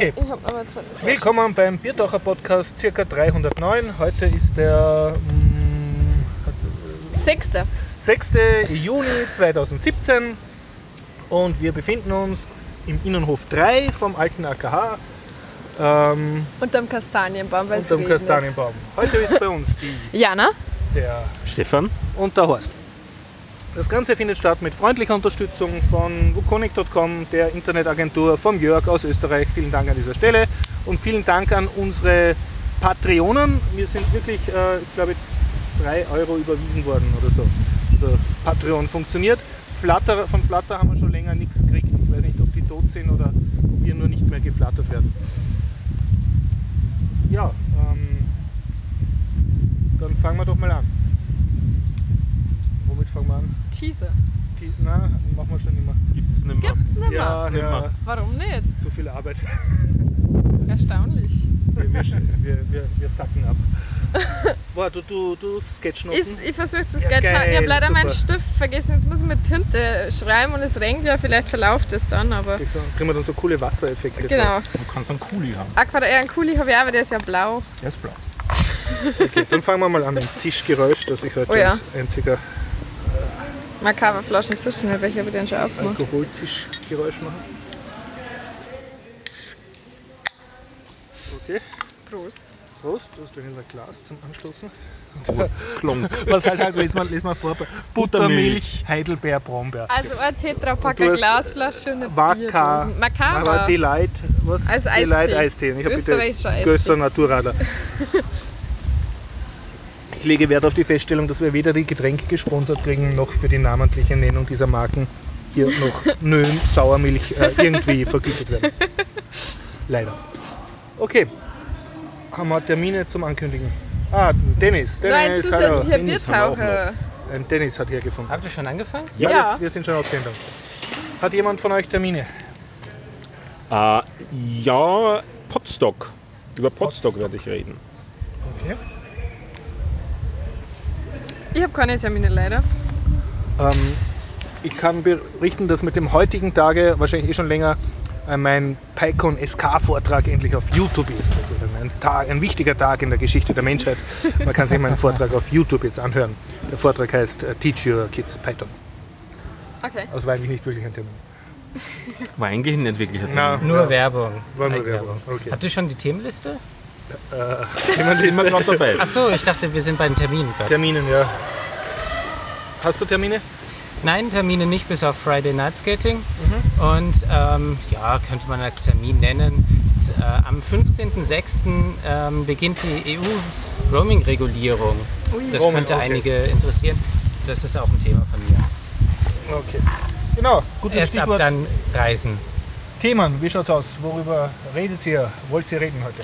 Okay. Ich hab aber zweite Flasche. Willkommen beim Biertaucher Podcast, circa 309. Heute ist der mm, Sechste. 6. Juni 2017 und wir befinden uns im Innenhof 3 vom alten AKH ähm, Unterm Kastanienbaum, weil es unterm regnet. Kastanienbaum. Heute ist bei uns die, Jana? der Stefan? und der Horst. Das Ganze findet statt mit freundlicher Unterstützung von wukonic.com, der Internetagentur, vom Jörg aus Österreich. Vielen Dank an dieser Stelle und vielen Dank an unsere Patreonen. Wir sind wirklich, äh, ich glaube, 3 Euro überwiesen worden oder so. Also Patreon funktioniert. Flutter, von Flutter haben wir schon länger nichts gekriegt. Ich weiß nicht, ob die tot sind oder ob wir nur nicht mehr geflattert werden. Ja, ähm, dann fangen wir doch mal an. Womit fangen wir an? Teaser. Die, na, machen wir schon immer. Gibt's nicht mehr. Gibt's nicht Ja, was? nimmer. ja, Warum nicht? zu viel Arbeit. Erstaunlich. Wir, wir, wir, wir, wir sacken ab. Boah, du, du, du Sketchnoten? Ist, ich versuche zu Ja, sketchen. geil, ich habe leider meinen super. Stift vergessen. Jetzt muss ich mit Tinte schreiben und es regnet ja. Vielleicht verlauft es dann, aber. Kriegen wir dann so coole Wassereffekte. Genau. Du kannst einen Kuli haben. Aqua, eher ein Kuli habe ich auch, aber der ist ja blau. Der ist blau. Okay, dann fangen wir mal an mit Tischgeräusch, das ich heute Oh ja. als einziger Makaber Flaschen zwischen, welche habe ich denn schon aufgemacht? Alkoholtischgeräusch mache. Okay, Prost. Prost. Du hast ein Glas zum Anstoßen. Prost, Klonk. Was halt halt, lesen wir, lesen wir vor. Buttermilch, Heidelbeer, Brombeer. Also ein du hast Glasflasche und eine Waka. Bierdosen. Aber Makaber. Delight, was? Als Delight Eistee. Eistee. Ich habe bitte Österreichischer Eistee. Göster Naturradler. Ich lege Wert auf die Feststellung, dass wir weder die Getränke gesponsert kriegen, noch für die namentliche Nennung dieser Marken hier noch Nön, Sauermilch äh, irgendwie vergütet werden. Leider. Okay. Haben wir Termine zum Ankündigen? Ah, Dennis. Dennis, zusätzlicher wir auch Biertaucher. Ein Dennis hat hier gefunden. Habt ihr schon angefangen? Ja, Ja. Wir, wir sind schon auf Sendung. Hat jemand von euch Termine? Äh, ja, Potstock. Über Potstock werde ich reden. Okay. Ich habe keine Termine leider. Ähm, ich kann berichten, dass mit dem heutigen Tage, wahrscheinlich eh schon länger, äh, mein PyCon SK-Vortrag endlich auf YouTube ist. Also ein, Tag, ein wichtiger Tag in der Geschichte der Menschheit. Man kann sich meinen Vortrag auf YouTube jetzt anhören. Der Vortrag heißt äh, Teach Your Kids Python. Okay. Also war eigentlich nicht wirklich ein Termin. War eigentlich nicht wirklich ein Termin. Nur ja, Werbung. War nur. Werbung, okay. Habt ihr schon die Themenliste? Äh, Sind wir gerade dabei? Achso, ich dachte, wir sind bei den Terminen gerade. Terminen, ja. Hast du Termine? Nein, Termine nicht, bis auf Friday Night Skating. Und ähm, ja, könnte man als Termin nennen. Z- Äh, am 15.06. Ähm, beginnt die EU-Roaming-Regulierung. Das Roaming, könnte okay. einige interessieren. Das ist auch ein Thema von mir. Okay. Genau, gutes Erst ab Stichwort. dann Reisen. Themen, wie schaut's aus? Worüber redet ihr? Wollt ihr reden heute?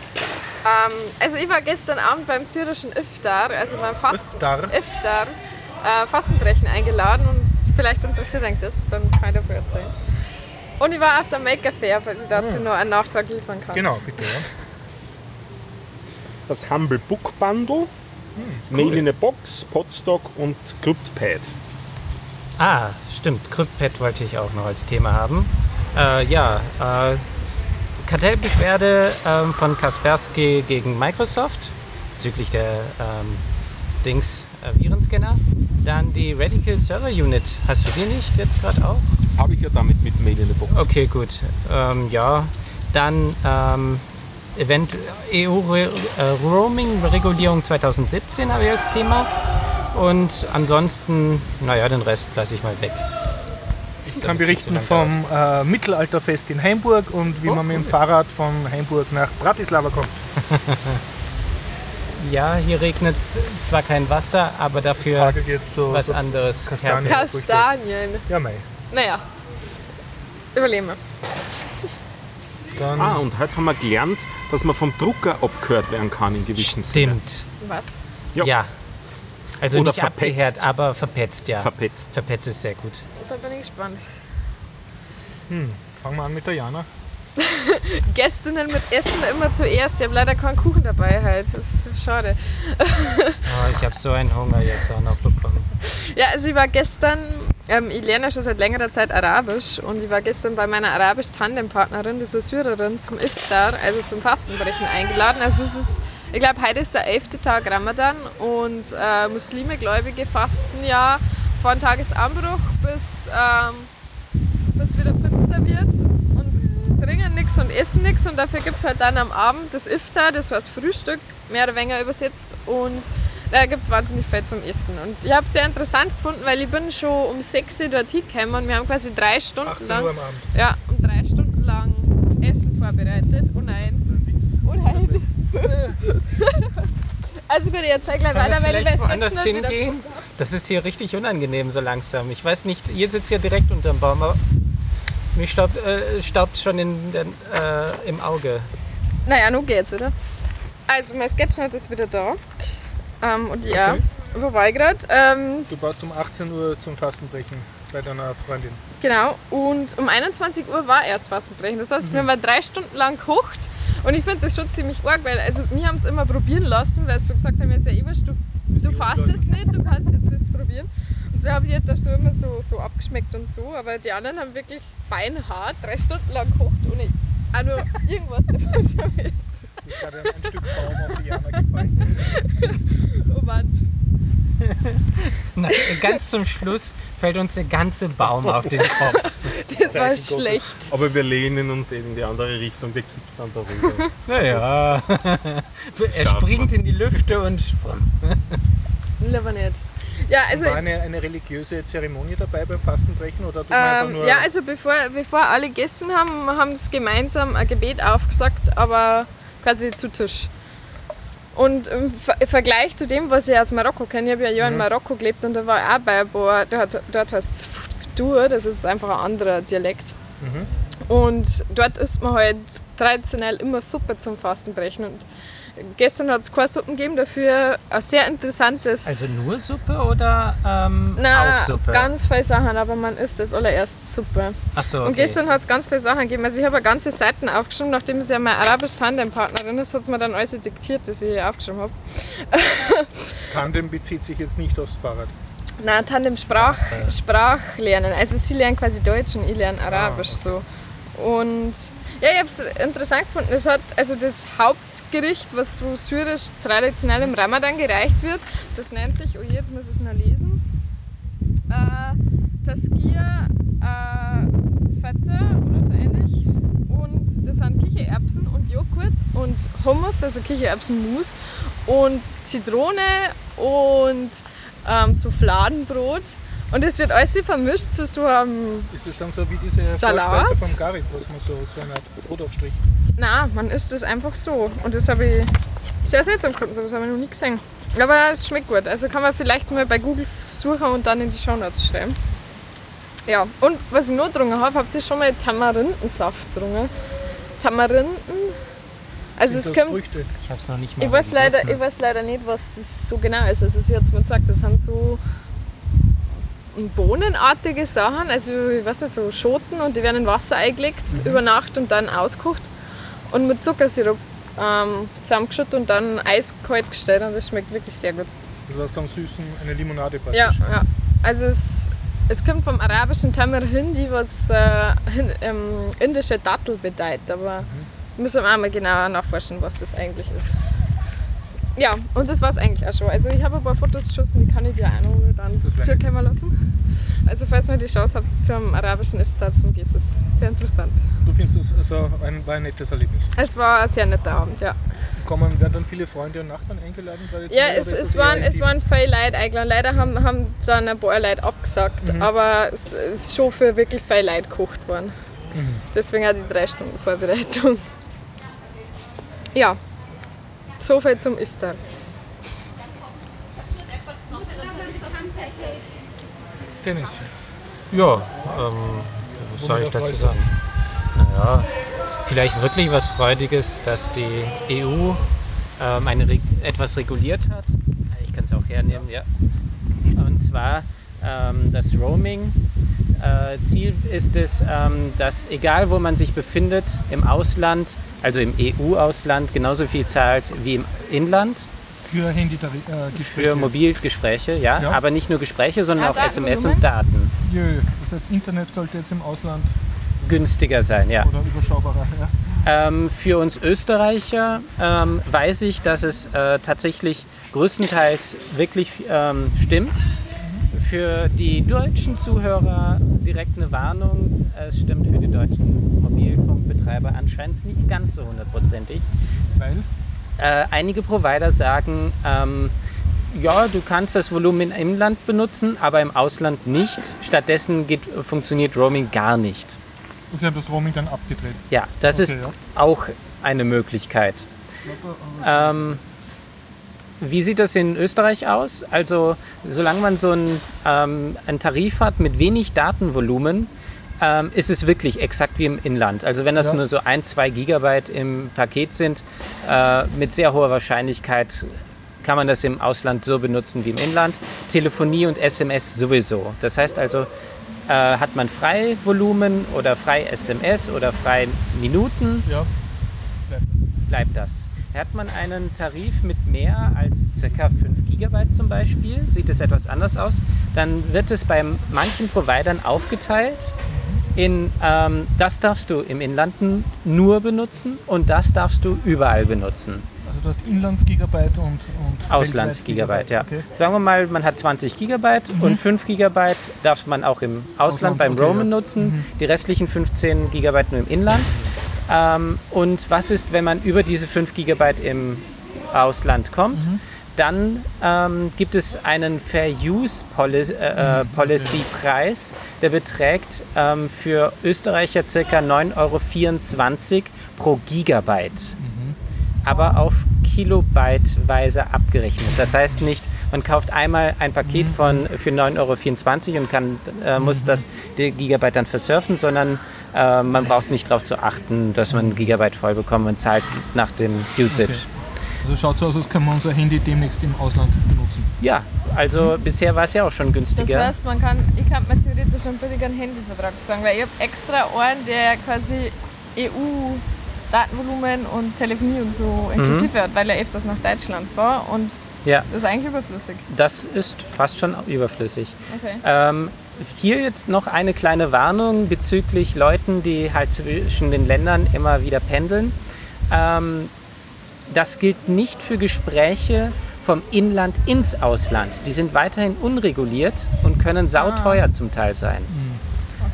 Ähm, also ich war gestern Abend beim syrischen Iftar, also beim Fast Iftar? Iftar äh, Fastenbrechen eingeladen und vielleicht interessiert euch das, dann kann ich davon erzählen. Und ich war auf der Maker Fair, falls ich dazu noch einen Nachtrag liefern kann. Genau, bitte. Ja. Das Humble Book Bundle, Mail in a Box, Potstock und CryptPad. Ah, stimmt. CryptPad wollte ich auch noch als Thema haben. Äh, ja, äh, Kartellbeschwerde ähm, von Kaspersky gegen Microsoft bezüglich der ähm, Dings äh, Virenscanner. Dann die Radical Server Unit. Hast du die nicht jetzt gerade auch? Habe ich ja damit mit Mail in a Box. Okay, gut. Ähm, ja, dann ähm, Event EU Re äh, Roaming Regulierung 2017 habe ich als Thema. Und ansonsten, naja, den Rest lasse ich mal weg. Ich kann berichten vom äh, Mittelalterfest in Heimburg und wie Oh, man mit dem Fahrrad von Heimburg nach Bratislava kommt. Ja, hier regnet es zwar kein Wasser, aber dafür Frage geht so. was so anderes. Kastanien. Kastanien. ja, mei. Naja, überleben wir. Dann Ah, und heute haben wir gelernt, dass man vom Drucker abgehört werden kann in gewissen Sinne. Stimmt. Was? Ja. Ja. Also Oder nicht verpetzt. abgehört, aber verpetzt, ja. Verpetzt. verpetzt ist sehr gut. Da bin ich gespannt. Fangen wir an mit der Jana. Gästinnen mit Essen immer zuerst. Ich habe leider keinen Kuchen dabei halt. Das ist schade. Oh, ich habe so einen Hunger jetzt auch noch bekommen. Ja, also ich war gestern Ähm, ich lerne ja schon seit längerer Zeit Arabisch und ich war gestern bei meiner arabisch-Tandem-Partnerin, eine Syrerin, zum Iftar, also zum Fastenbrechen eingeladen. Also es ist, ich glaube, heute ist der elfte Tag Ramadan und äh, Muslime, Gläubige fasten ja von Tagesanbruch bis, ähm, finster wird und trinken nichts und essen nichts und dafür gibt es halt dann am Abend das Iftar, das heißt Frühstück, mehr oder weniger übersetzt und da gibt es wahnsinnig viel zum Essen. Und ich habe es sehr interessant gefunden, weil ich bin schon um 6 Uhr dort hingekommen und wir haben quasi drei Stunden 18 lang, Uhr am Abend. ja, um drei Stunden lang Essen vorbereitet. Oh nein. Oh nein. also gut, ich erzähl gleich weiter, weil ich weiß woanders hingehen? Das ist hier richtig unangenehm so langsam. Ich weiß nicht, ihr sitzt hier direkt unterm Baum, aber mich staubt, äh, staubt schon in den, äh, im Auge. Naja, nun geht's, oder? Also, mein Sketchnote ist wieder da. Ähm, und ja, Okay. wo war ich gerade? Ähm, Du warst um 18 Uhr zum Fastenbrechen bei deiner Freundin. Genau, und um 21 Uhr war erst Fastenbrechen. Das heißt, wir haben drei Stunden lang gekocht und ich finde das schon ziemlich arg, weil also, wir haben es immer probieren lassen, weil sie so gesagt haben, ja, eh du, du fastest nicht, du kannst jetzt das probieren. Und so habe ich das so immer so, so abgeschmeckt und so, aber die anderen haben wirklich beinhart drei Stunden lang gekocht, ohne auch nur irgendwas davon zu wissen. Es ist gerade ein, ein Stück Baum auf die Jana gefallen. Oh Mann. Na, ganz zum Schluss fällt uns der ganze Baum auf den Kopf. Das war Gottes. schlecht. Aber wir lehnen uns eben in die andere Richtung, der kippt dann darüber. Naja. er springt in die Lüfte und Lieber nicht. Ja, also War eine, eine religiöse Zeremonie dabei beim Fastenbrechen oder Ähm, ja, also bevor, bevor alle gegessen haben, haben sie gemeinsam ein Gebet aufgesagt, aber quasi zu Tisch. Und im Ver- im Vergleich zu dem, was ich aus Marokko kenne, ich habe ja ein Jahr in Marokko gelebt und da war ich auch bei ein paar, dort, dort heißt es Ftur, das ist einfach ein anderer Dialekt. Und dort isst man halt traditionell immer Suppe zum Fastenbrechen. Und gestern hat es keine Suppen gegeben, dafür ein sehr interessantes. Also nur Suppe oder ähm, na, auch Suppe? ganz viele Sachen, aber man isst das allererst Suppe. Ach so, okay. Und gestern hat es ganz viele Sachen gegeben. Also ich habe ganze Seiten aufgeschrieben, nachdem sie ja meine arabisch-Tandem-Partnerin ist, hat sie mir dann alles diktiert, das ich aufgeschrieben habe. Tandem bezieht sich jetzt nicht aufs Fahrrad. Nein, Tandem Sprach, Sprachlernen. Also sie lernen quasi Deutsch und ich lerne Arabisch so. Und ja, ich habe es interessant gefunden. Es hat also das Hauptgericht, was so syrisch traditionell im Ramadan gereicht wird, das nennt sich, oh je, jetzt muss ich es noch lesen, äh, Taskir äh, Fette oder so ähnlich. Und das sind Kichererbsen und Joghurt und Hummus, also Kichererbsenmus und Zitrone und ähm, so Fladenbrot. Und es wird alles vermischt zu so einem. Ist es dann so wie diese Salat? Vorspeise vom Garit, was man so, so eine Art Brotaufstrich. Na, man isst es einfach so. Und das habe ich sehr seltsam gefunden, sowas habe ich noch nie gesehen. Aber es schmeckt gut. Also kann man vielleicht mal bei Google suchen und dann in die Shownotes schreiben. Ja, und was ich noch getrunken habe, habt ihr schon mal Tamarindensaft getrunken? Tamarinden? Also es das kommt. Früchte. Ich habe es noch nicht mal Ich weiß, leider, ich weiß leider nicht, was das so genau ist. Also sie hat es mir gesagt, das sind so bohnenartige Sachen, also ich weiß nicht, so Schoten und die werden in Wasser eingelegt über Nacht und dann auskocht und mit Zuckersirup ähm, zusammengeschüttet und dann eiskalt gestellt und das schmeckt wirklich sehr gut. Du hast dann süßen, eine Limonade praktisch. Ja, ja. Also es, es kommt vom arabischen Tamar Hindi, was äh, hin, ähm, indische Dattel bedeutet, aber müssen wir auch mal genauer nachforschen, was das eigentlich ist. Ja, und das war es eigentlich auch schon. Also ich habe ein paar Fotos geschossen, die kann ich dir auch noch dann zukommen lassen. Also falls ihr die Chance habt, zum arabischen Iftar zum gehen, ist es sehr interessant. Du findest das also ein, war ein nettes Erlebnis. Es war ein sehr netter Abend, ja. Kommen, werden dann viele Freunde und Nachbarn eingeladen? Ja, es, es, waren, es waren viele Leute eingeladen. Leider haben, haben dann ein paar Leute abgesagt, aber es ist schon für wirklich viele Leute gekocht worden. Deswegen auch die drei Stunden Vorbereitung. Ja, so viel zum Iftar. Dennis. Ja, ähm, was soll ich dazu sagen? Naja, vielleicht wirklich was Freudiges, dass die EU ähm, eine, Reg- etwas reguliert hat. Ich kann es auch hernehmen, ja. Und zwar ähm, das Roaming. Äh, Ziel ist es, ähm, dass egal wo man sich befindet, im Ausland, also im EU-Ausland, genauso viel zahlt wie im Inland Für Handy äh, für Mobilgespräche, ja, Ja. aber nicht nur Gespräche, sondern Ah, auch SMS und und Daten. Jö, das heißt, Internet sollte jetzt im Ausland Günstiger sein, ja. oder überschaubarer. Ja. Ähm, für uns Österreicher ähm, weiß ich, dass es äh, tatsächlich größtenteils wirklich ähm, stimmt. Für die deutschen Zuhörer direkt eine Warnung. Es stimmt für die deutschen Mobilfunkbetreiber anscheinend nicht ganz so hundertprozentig. Weil? Äh, einige Provider sagen, ähm, ja, du kannst das Volumen im Inland benutzen, aber im Ausland nicht. Stattdessen geht, funktioniert Roaming gar nicht. Sie haben das Roaming dann abgedreht. Ja, das Okay, ist ja. auch eine Möglichkeit. Ähm, wie sieht das in Österreich aus? Also, solange man so einen, ähm, einen Tarif hat mit wenig Datenvolumen, ähm, ist es wirklich exakt wie im Inland. Also, wenn das Ja. nur so ein, zwei Gigabyte im Paket sind, äh, mit sehr hoher Wahrscheinlichkeit kann man das im Ausland so benutzen wie im Inland. Telefonie und SMS sowieso. Das heißt also, äh, hat man Freivolumen oder frei SMS oder frei Minuten, Ja. bleibt das. Hat man einen Tarif mit mehr als ca. 5 GB zum Beispiel, sieht es etwas anders aus, dann wird es bei manchen Providern aufgeteilt in das das darfst du im Inland nur benutzen und das darfst du überall benutzen. Also du hast Inlandsgigabyte und, und Auslandsgigabyte, ja. Okay. Sagen wir mal, man hat 20 Gigabyte und 5 Gigabyte darf man auch im Ausland Ausland, beim okay, Roamen ja. nutzen, die restlichen 15 Gigabyte nur im Inland. Ähm, und was ist, wenn man über diese 5 Gigabyte im Ausland kommt? Mhm. Dann ähm, gibt es einen Fair Use Policy, äh, äh, Mhm, Policy Preis, der beträgt ähm, für Österreicher ca. 9,24 Euro pro Gigabyte Mhm. aber auf Kilobyteweise abgerechnet. Das heißt nicht, man kauft einmal ein Paket von, für 9,24 Euro und kann, äh, muss das die Gigabyte dann versurfen, sondern äh, man braucht nicht darauf zu achten, dass man ein Gigabyte voll bekommt und zahlt nach dem Usage. Okay. Also schaut so aus, als können wir unser Handy demnächst im Ausland benutzen. Ja, also bisher war es ja auch schon Das günstiger. heißt, man kann, ich kann mir theoretisch einen billigeren Handyvertrag sagen, weil ich habe extra einen, der quasi EU-Datenvolumen und Telefonie und so inklusive hat, weil er öfters nach Deutschland fahre und ja, das ist eigentlich überflüssig. das ist fast schon überflüssig. Okay. Ähm, hier jetzt noch eine kleine Warnung bezüglich Leuten, die halt zwischen den Ländern immer wieder pendeln. Ähm, das gilt nicht für Gespräche vom Inland ins Ausland. Die sind weiterhin unreguliert und können sauteuer zum Teil sein.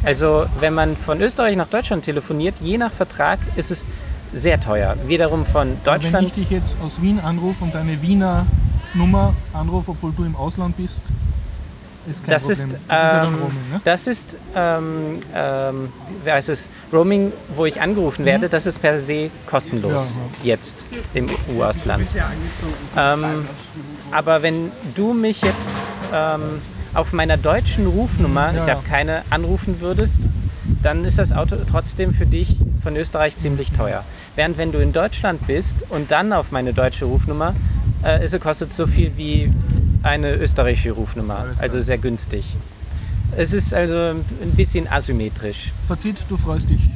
Also wenn man von Österreich nach Deutschland telefoniert, je nach Vertrag ist es sehr teuer. Wiederum von Wenn ich Deutschland. dich jetzt aus Wien anrufe und deine Wiener Nummer anrufe, obwohl du im Ausland bist, ist kein Das Problem. ist, das ist ja ähm, Roaming, ne? Das ist, ähm, ähm, wie heißt es, Roaming, wo ich angerufen werde, das ist per se kostenlos Ja, jetzt im EU-Ausland. Ähm, aber wenn du mich jetzt ähm, auf meiner deutschen Rufnummer, Ja, ich ja. habe keine, anrufen würdest, dann ist das Auto trotzdem für dich von Österreich ziemlich teuer. Während wenn du in Deutschland bist und dann auf meine deutsche Rufnummer, äh, es kostet so viel wie eine österreichische Rufnummer, also sehr günstig. Es ist also ein bisschen asymmetrisch. Fazit, du freust dich.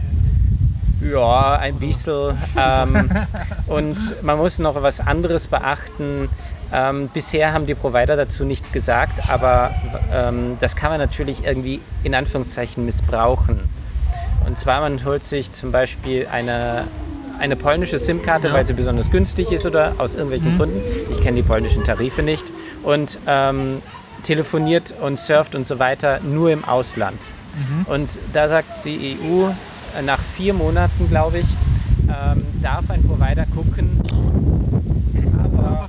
Ja, ein bisschen. Ähm, und man muss noch was anderes beachten. Ähm, bisher haben die Provider dazu nichts gesagt, aber ähm, das kann man natürlich irgendwie in Anführungszeichen missbrauchen. Und zwar, man holt sich zum Beispiel eine, eine polnische SIM-Karte, Ja. weil sie besonders günstig ist oder aus irgendwelchen Gründen. Ich kenne die polnischen Tarife nicht. Und ähm, telefoniert und surft und so weiter nur im Ausland. Und da sagt die EU, äh, nach vier Monaten, glaube ich, ähm, darf ein Provider gucken, aber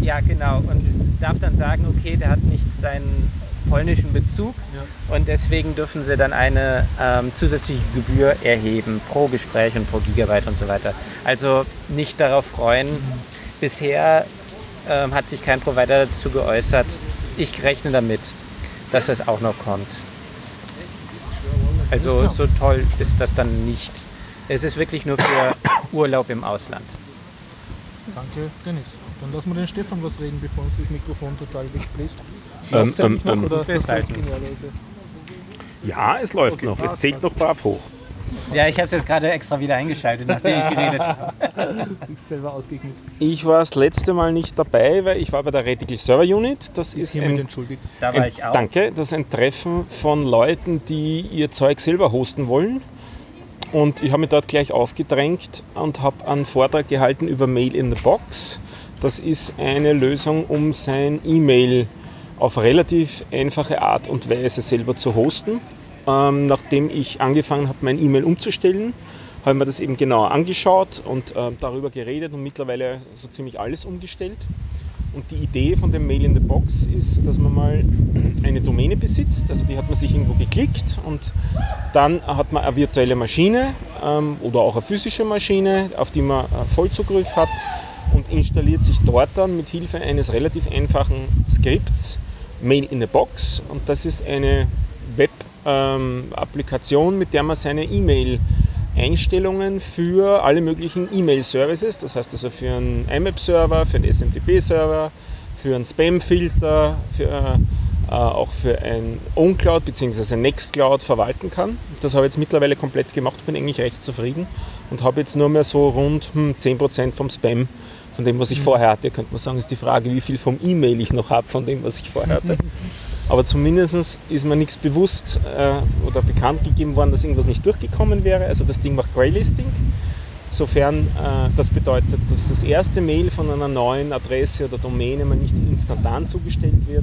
ja genau, und darf dann sagen, okay, der hat nicht seinen polnischen Bezug Ja. und deswegen dürfen sie dann eine ähm, zusätzliche Gebühr erheben pro Gespräch und pro Gigabyte und so weiter. Also nicht darauf freuen. Bisher ähm, hat sich kein Provider dazu geäußert. Ich rechne damit, dass es auch noch kommt. Also so toll ist das dann nicht. Es ist wirklich nur für Urlaub im Ausland. Danke, Dennis. Dann lassen wir den Stefan was reden, bevor uns das Mikrofon total wegbläst. Ähm, ähm, noch ähm, oder festhalten. genialerweise? Ja, es läuft Okay, noch. Es zählt noch brav hoch. Ja, ich habe es jetzt gerade extra wieder eingeschaltet, nachdem ich geredet habe. Ist. Ich war das letzte Mal nicht dabei, weil ich war bei der Reticle Server Unit. Das ist Hiermit ein, entschuldigt. Da war ein, ich auch. danke, das ist ein Treffen von Leuten, die ihr Zeug selber hosten wollen. Und ich habe mich dort gleich aufgedrängt und habe einen Vortrag gehalten über Mail in the Box. Das ist eine Lösung, um sein E-Mail auf relativ einfache Art und Weise selber zu hosten. Ähm, nachdem ich angefangen habe, mein E-Mail umzustellen, habe ich mir das eben genauer angeschaut und äh, darüber geredet und mittlerweile so ziemlich alles umgestellt. Und die Idee von dem Mail in the Box ist, dass man mal eine Domäne besitzt, also die hat man sich irgendwo geklickt und dann hat man eine virtuelle Maschine ähm, oder auch eine physische Maschine, auf die man äh, Vollzugriff hat und installiert sich dort dann mit Hilfe eines relativ einfachen Skripts Mail in a Box und das ist eine Web-Applikation, mit der man seine E-Mail Einstellungen für alle möglichen E-Mail-Services, das heißt also für einen IMAP-Server, für einen SMTP-Server, für einen Spam-Filter, äh, auch für ein OwnCloud bzw. Nextcloud verwalten kann. Das habe ich jetzt mittlerweile komplett gemacht, bin eigentlich recht zufrieden und habe jetzt nur mehr so rund hm, 10% vom Spam von dem, was ich vorher hatte. Könnte man sagen, ist die Frage, wie viel vom E-Mail ich noch habe von dem, was ich vorher hatte. Aber zumindest ist mir nichts bewusst äh, oder bekannt gegeben worden, dass irgendwas nicht durchgekommen wäre. Also das Ding macht Greylisting. Sofern äh, das bedeutet, dass das erste Mail von einer neuen Adresse oder Domäne mal nicht instantan zugestellt wird,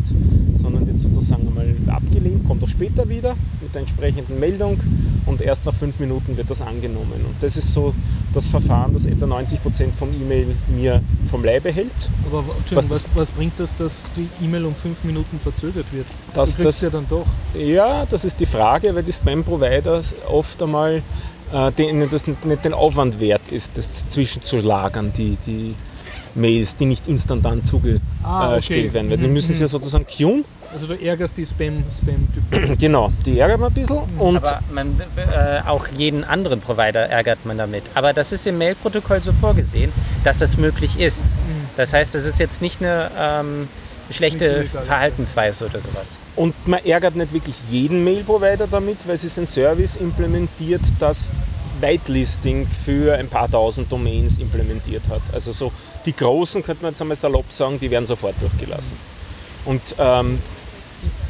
sondern wird sozusagen einmal abgelehnt, kommt auch später wieder mit der entsprechenden Meldung und erst nach fünf Minuten wird das angenommen. Und das ist so das Verfahren, das etwa 90% vom E-Mail mir vom Leibe hält. Aber Was was, was, bringt das, dass die E-Mail um fünf Minuten verzögert wird? Das- du das- ja dann doch. Ja, das ist die Frage, weil die Spam-Provider oft einmal denen das nicht, nicht den Aufwand wert ist, das zwischenzulagern, die, die Mails, die nicht instantan zugestellt Ah, okay. werden. Weil die Mhm, müssen sie ja sozusagen queuen. Also du ärgerst die Spam-Spam-Typen. Genau, die ärgern wir ein bisschen. Und Aber man, äh, auch jeden anderen Provider ärgert man damit. Aber das ist im Mail-Protokoll so vorgesehen, dass das möglich ist. Das heißt, es ist jetzt nicht eine ähm, schlechte. Verhaltensweise oder sowas. Und man ärgert nicht wirklich jeden Mail-Provider damit, weil es ist ein Service implementiert, das Whitelisting für ein paar tausend Domains implementiert hat. Also so die großen, könnte man jetzt einmal salopp sagen, die werden sofort durchgelassen. Und ähm,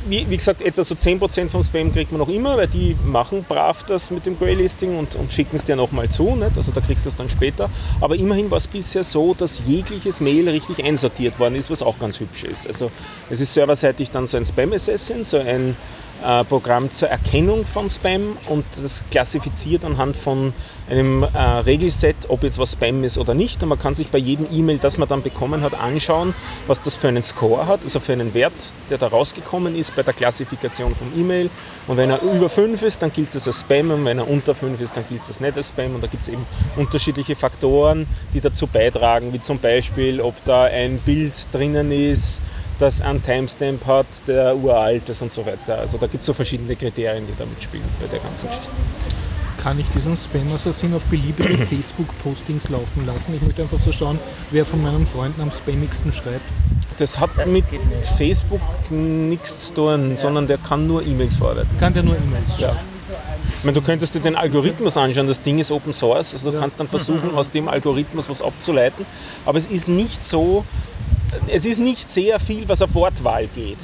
wie, wie gesagt, etwa so 10% vom Spam kriegt man noch immer, weil die machen brav das mit dem Greylisting und, und schicken es dir nochmal zu. Nicht? Also da kriegst du es dann später. Aber immerhin war es bisher so, dass jegliches Mail richtig einsortiert worden ist, was auch ganz hübsch ist. Also es ist serverseitig dann so ein Spam Assassin, so ein äh, Programm zur Erkennung von Spam und das klassifiziert anhand von einem äh, Regelset, ob jetzt was Spam ist oder nicht. Und man kann sich bei jedem E-Mail, das man dann bekommen hat, anschauen, was das für einen Score hat, also für einen Wert, der da rausgekommen ist bei der Klassifikation vom E-Mail. Und wenn er über 5 ist, dann gilt das als Spam und wenn er unter 5 ist, dann gilt das nicht als Spam. Und da gibt es eben unterschiedliche Faktoren, die dazu beitragen, wie zum Beispiel, ob da ein Bild drinnen ist, das einen Timestamp hat, der uralt ist und so weiter. Also da gibt es so verschiedene Kriterien, die da mitspielen bei der ganzen Geschichte. Kann ich diesen Spam-Assassin auf beliebige Facebook-Postings laufen lassen? Ich möchte einfach so schauen, wer von meinen Freunden am spammigsten schreibt. Das hat Das mit. Facebook nichts zu tun, sondern der kann nur E-Mails verarbeiten. Kann der nur E-Mails Ja. schreiben? Ich meine, du könntest dir den Algorithmus anschauen, das Ding ist Open Source, also du kannst dann versuchen, aus dem Algorithmus was abzuleiten, aber es ist nicht so, es ist nicht sehr viel, was auf Wortwahl geht.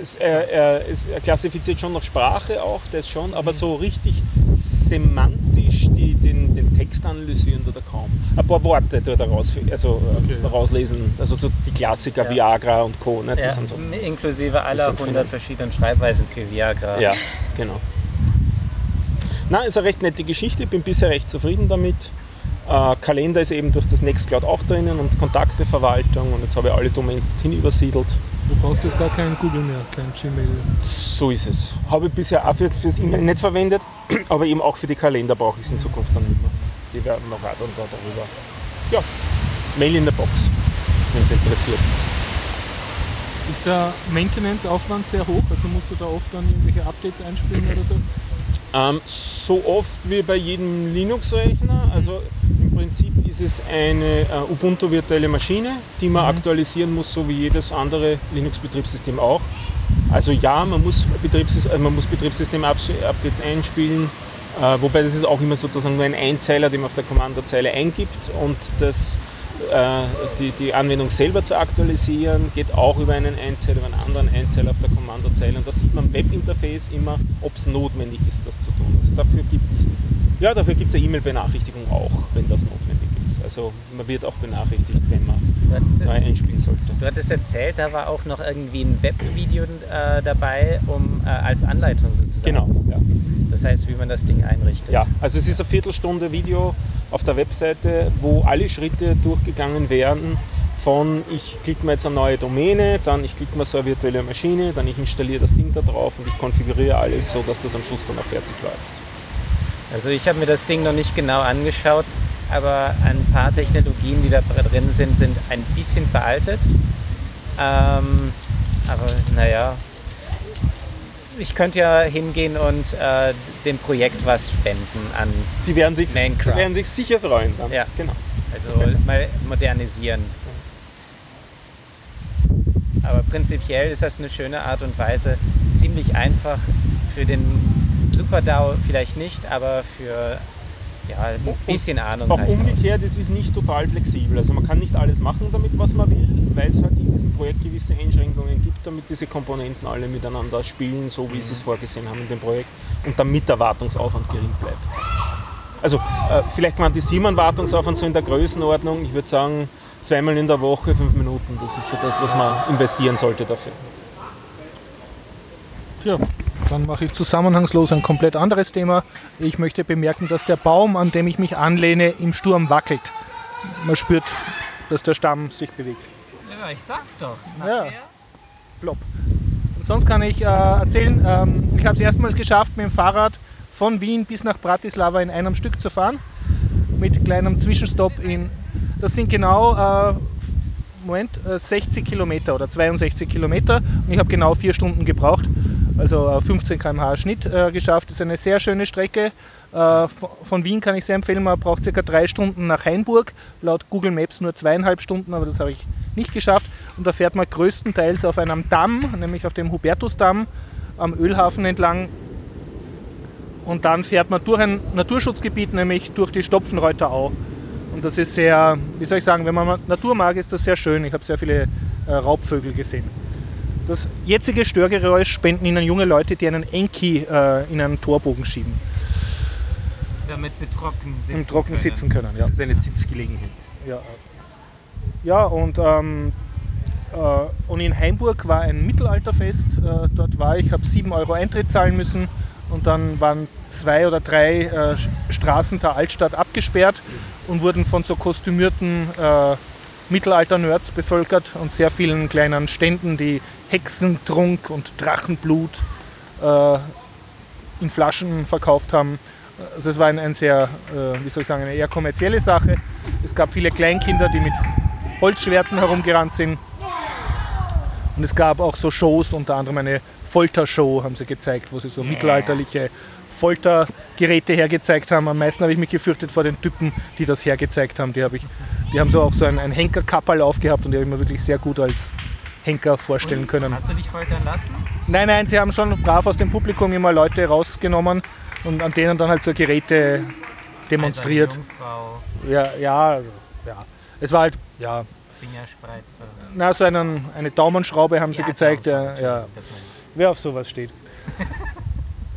Es, er, er, es, er klassifiziert schon nach Sprache auch, das schon, aber so richtig semantisch die, den, den Text analysieren oder kaum. Ein paar Worte er raus, also, äh, Okay. rauslesen, also so die Klassiker Ja. Viagra und Co. Ne? Ja, so. inklusive aller sind 100 verschiedenen Schreibweisen für Viagra. Ja, genau. Na, ist eine recht nette Geschichte, ich bin bisher recht zufrieden damit. Äh, Kalender ist eben durch das Nextcloud auch drinnen und Kontakteverwaltung und jetzt habe ich alle Domains dorthin übersiedelt. Du brauchst jetzt gar keinen Google mehr, kein Gmail. So ist es. Habe ich bisher auch für, fürs E-Mail nicht verwendet, aber eben auch für die Kalender brauche ich es in Zukunft dann nicht mehr. Die werden noch weiter und da darüber. Ja, Mail in der Box, wenn es interessiert. Ist der Maintenance-Aufwand sehr hoch? Also musst du da oft dann irgendwelche Updates einspielen oder so? Ähm, so oft wie bei jedem Linux-Rechner. Also im Prinzip ist es eine äh, Ubuntu-virtuelle Maschine, die man aktualisieren muss, so wie jedes andere Linux-Betriebssystem auch. Also ja, man muss, Betriebssys äh, man muss Betriebssystem-Updates einspielen, Äh, wobei das ist auch immer sozusagen nur ein Einzeiler, den man auf der Kommandozeile eingibt und das, äh, die, die Anwendung selber zu aktualisieren geht auch über einen Einzeiler, über einen anderen Einzeiler auf der Kommandozeile und da sieht man im Webinterface immer, ob es notwendig ist, das zu tun. Also dafür gibt es ja, dafür gibt's eine E-Mail-Benachrichtigung auch, wenn das notwendig ist. Also man wird auch benachrichtigt, wenn man neu einspielen sollte. Du hattest erzählt, da war auch noch irgendwie ein Webvideo äh, dabei, um äh, als Anleitung sozusagen. Genau, ja. Das heißt, wie man das Ding einrichtet. Ja, also es ist eine Viertelstunde Video auf der Webseite, wo alle Schritte durchgegangen werden. Von ich klicke mir jetzt eine neue Domäne, dann ich klicke mir so eine virtuelle Maschine, dann ich installiere das Ding da drauf und ich konfiguriere alles so, dass das am Schluss dann auch fertig läuft. Also ich habe mir das Ding noch nicht genau angeschaut, aber ein paar Technologien, die da drin sind, sind ein bisschen veraltet. Ähm, aber naja, ich könnte ja hingehen und äh, dem Projekt was spenden an Die werden sich, die Minecraft. werden sich sicher freuen. Dann. Ja. Genau. Also mal modernisieren. Aber prinzipiell ist das eine schöne Art und Weise, ziemlich einfach für den SuperDAO vielleicht nicht, aber für ja, ein bisschen Ahnung. Auch aus. umgekehrt, es ist nicht total flexibel. Also man kann nicht alles machen damit, was man will, weil es halt in diesem Projekt gewisse Einschränkungen gibt, damit diese Komponenten alle miteinander spielen, so wie sie es vorgesehen haben in dem Projekt und damit der Wartungsaufwand gering bleibt. Also äh, vielleicht quantisieren wir einen Wartungsaufwand so in der Größenordnung, ich würde sagen zweimal in der Woche, fünf Minuten, das ist so das, was man investieren sollte dafür. Tja, dann mache ich zusammenhangslos ein komplett anderes Thema. Ich möchte bemerken, dass der Baum, an dem ich mich anlehne, im Sturm wackelt. Man spürt, dass der Stamm sich bewegt. Ja, ich sag doch. Ja. Plopp. Und sonst kann ich äh, erzählen, ähm, ich habe es erstmals geschafft, mit dem Fahrrad von Wien bis nach Bratislava in einem Stück zu fahren. Mit kleinem Zwischenstopp in. Das sind genau äh, Moment, äh, 60 Kilometer oder 62 Kilometer. Und ich habe genau vier Stunden gebraucht. Also äh, 15 km/h Schnitt äh, geschafft. Das ist eine sehr schöne Strecke. Äh, von- Wien kann ich sehr empfehlen. Man braucht circa drei Stunden nach Hainburg. Laut Google Maps nur zweieinhalb Stunden, aber das habe ich nicht geschafft. Und da fährt man größtenteils auf einem Damm, nämlich auf dem Hubertusdamm am Ölhafen entlang. Und dann fährt man durch ein Naturschutzgebiet, nämlich durch die Stopfenreuterau. Und das ist sehr, wie soll ich sagen, wenn man Natur mag, ist das sehr schön. Ich habe sehr viele äh, Raubvögel gesehen. Das jetzige Störgeräusch spenden Ihnen junge Leute, die einen Enki äh, in einen Torbogen schieben Damit sie trocken sitzen trocken können. sitzen können. Ja. Das ist eine Sitzgelegenheit. Ja, ja und, ähm, äh, und in Heimburg war ein Mittelalterfest. Äh, dort war ich, habe 7 Euro Eintritt zahlen müssen und dann waren zwei oder drei äh, Straßen der Altstadt abgesperrt und wurden von so kostümierten äh, Mittelalter-Nerds bevölkert und sehr vielen kleinen Ständen, die Hexentrunk und Drachenblut äh, in Flaschen verkauft haben. Also es war ein, ein sehr, äh, wie soll ich sagen, eine eher kommerzielle Sache. Es gab viele Kleinkinder, die mit Holzschwerten herumgerannt sind. Und es gab auch so Shows, unter anderem eine Foltershow haben sie gezeigt, wo sie so mittelalterliche Foltergeräte hergezeigt haben. Am meisten habe ich mich gefürchtet vor den Typen, die das hergezeigt haben. Die, habe ich, die haben so auch so ein, ein Henkerkapperl aufgehabt und die habe ich mir wirklich sehr gut als Henker vorstellen können. Hast du dich foltern lassen? Nein, nein, sie haben schon brav aus dem Publikum immer Leute rausgenommen und an denen dann halt so Geräte demonstriert. Also Ja, ja, also, ja. Es war halt, ja, Fingerspreizer. na, so einen, eine Daumenschraube haben sie Ja, gezeigt. Ja, ja, wer auf sowas steht.